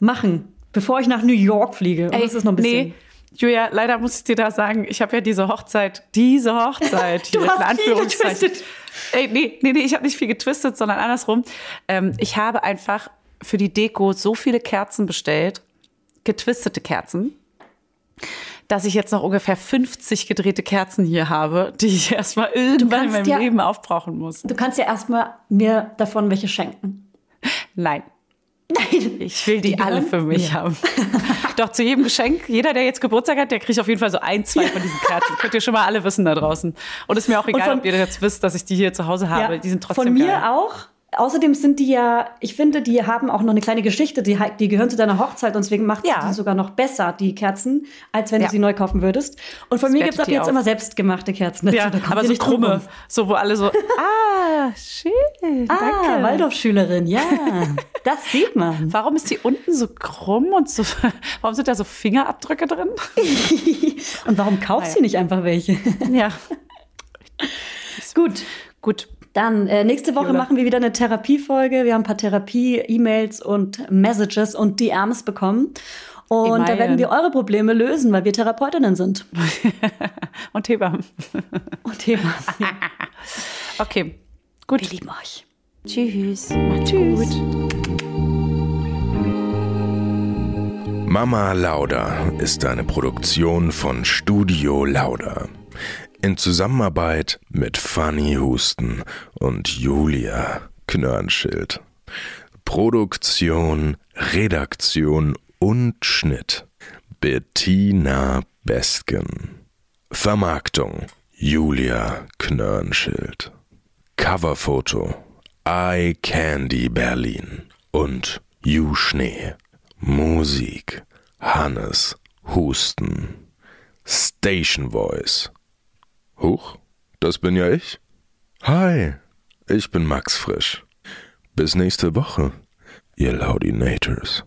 machen, bevor ich nach New York fliege. Und das ist noch ein bisschen. Nee, Julia, leider muss ich dir da sagen, ich habe ja diese Hochzeit, diese Hochzeit [LAUGHS] Du hier hast in viel Anführungszeichen. getwistet. Ey, nee, nee, nee, ich habe nicht viel getwistet, sondern andersrum. Ähm, ich habe einfach für die Deko so viele Kerzen bestellt, getwistete Kerzen, dass ich jetzt noch ungefähr 50 gedrehte Kerzen hier habe, die ich [LAUGHS] erstmal irgendwann in meinem ja- Leben aufbrauchen muss. Du kannst ja erstmal mir davon welche schenken. Nein. Nein. Ich will die, Die alle für mich mir. haben. Doch zu jedem Geschenk, jeder, der jetzt Geburtstag hat, der kriegt auf jeden Fall so ein, zwei von diesen Kerzen. Könnt ihr schon mal alle wissen da draußen. Und ist mir auch egal, von- ob ihr jetzt wisst, dass ich die hier zu Hause habe. Ja, Die sind trotzdem Von mir geil. auch. Außerdem sind die ja, ich finde, die haben auch noch eine kleine Geschichte, die, die gehören zu deiner Hochzeit und deswegen macht Ja. die sogar noch besser, die Kerzen, als wenn Ja. du sie neu kaufen würdest. Und von mir wertet gibt's ab jetzt auf. immer selbstgemachte Kerzen. dazu. Ja, Da aber so krumme. rum. So, wo alle so, [LAUGHS] ah, schön, Ah, danke. Waldorfschülerin, ja, [LAUGHS] das sieht man. Warum ist die unten so krumm und so, [LAUGHS] warum sind da so Fingerabdrücke drin? Und warum kaufst du nicht einfach welche? Ja, Gut, gut. Dann äh, nächste Woche machen wir wieder eine Therapiefolge. Wir haben ein paar Therapie-E-Mails und Messages und DMs bekommen. Und da werden wir eure Probleme lösen, weil wir Therapeutinnen sind. [LAUGHS] Und Hebammen. Und Thema. [LAUGHS] Okay, gut. Wir lieben euch. Tschüss. Macht's gut. Mama Lauda ist eine Produktion von Studio Lauda. In Zusammenarbeit mit Fanny Husten und Julia Knörnschild. Produktion, Redaktion und Schnitt Bettina Bestgen. Vermarktung Julia Knörnschild. Coverfoto Eye Candy Berlin und Ju Schnee. Musik Hannes Husten. Station Voice. Huch, das bin ja ich. Hi, ich bin Max Frisch. Bis nächste Woche, ihr Laudinators.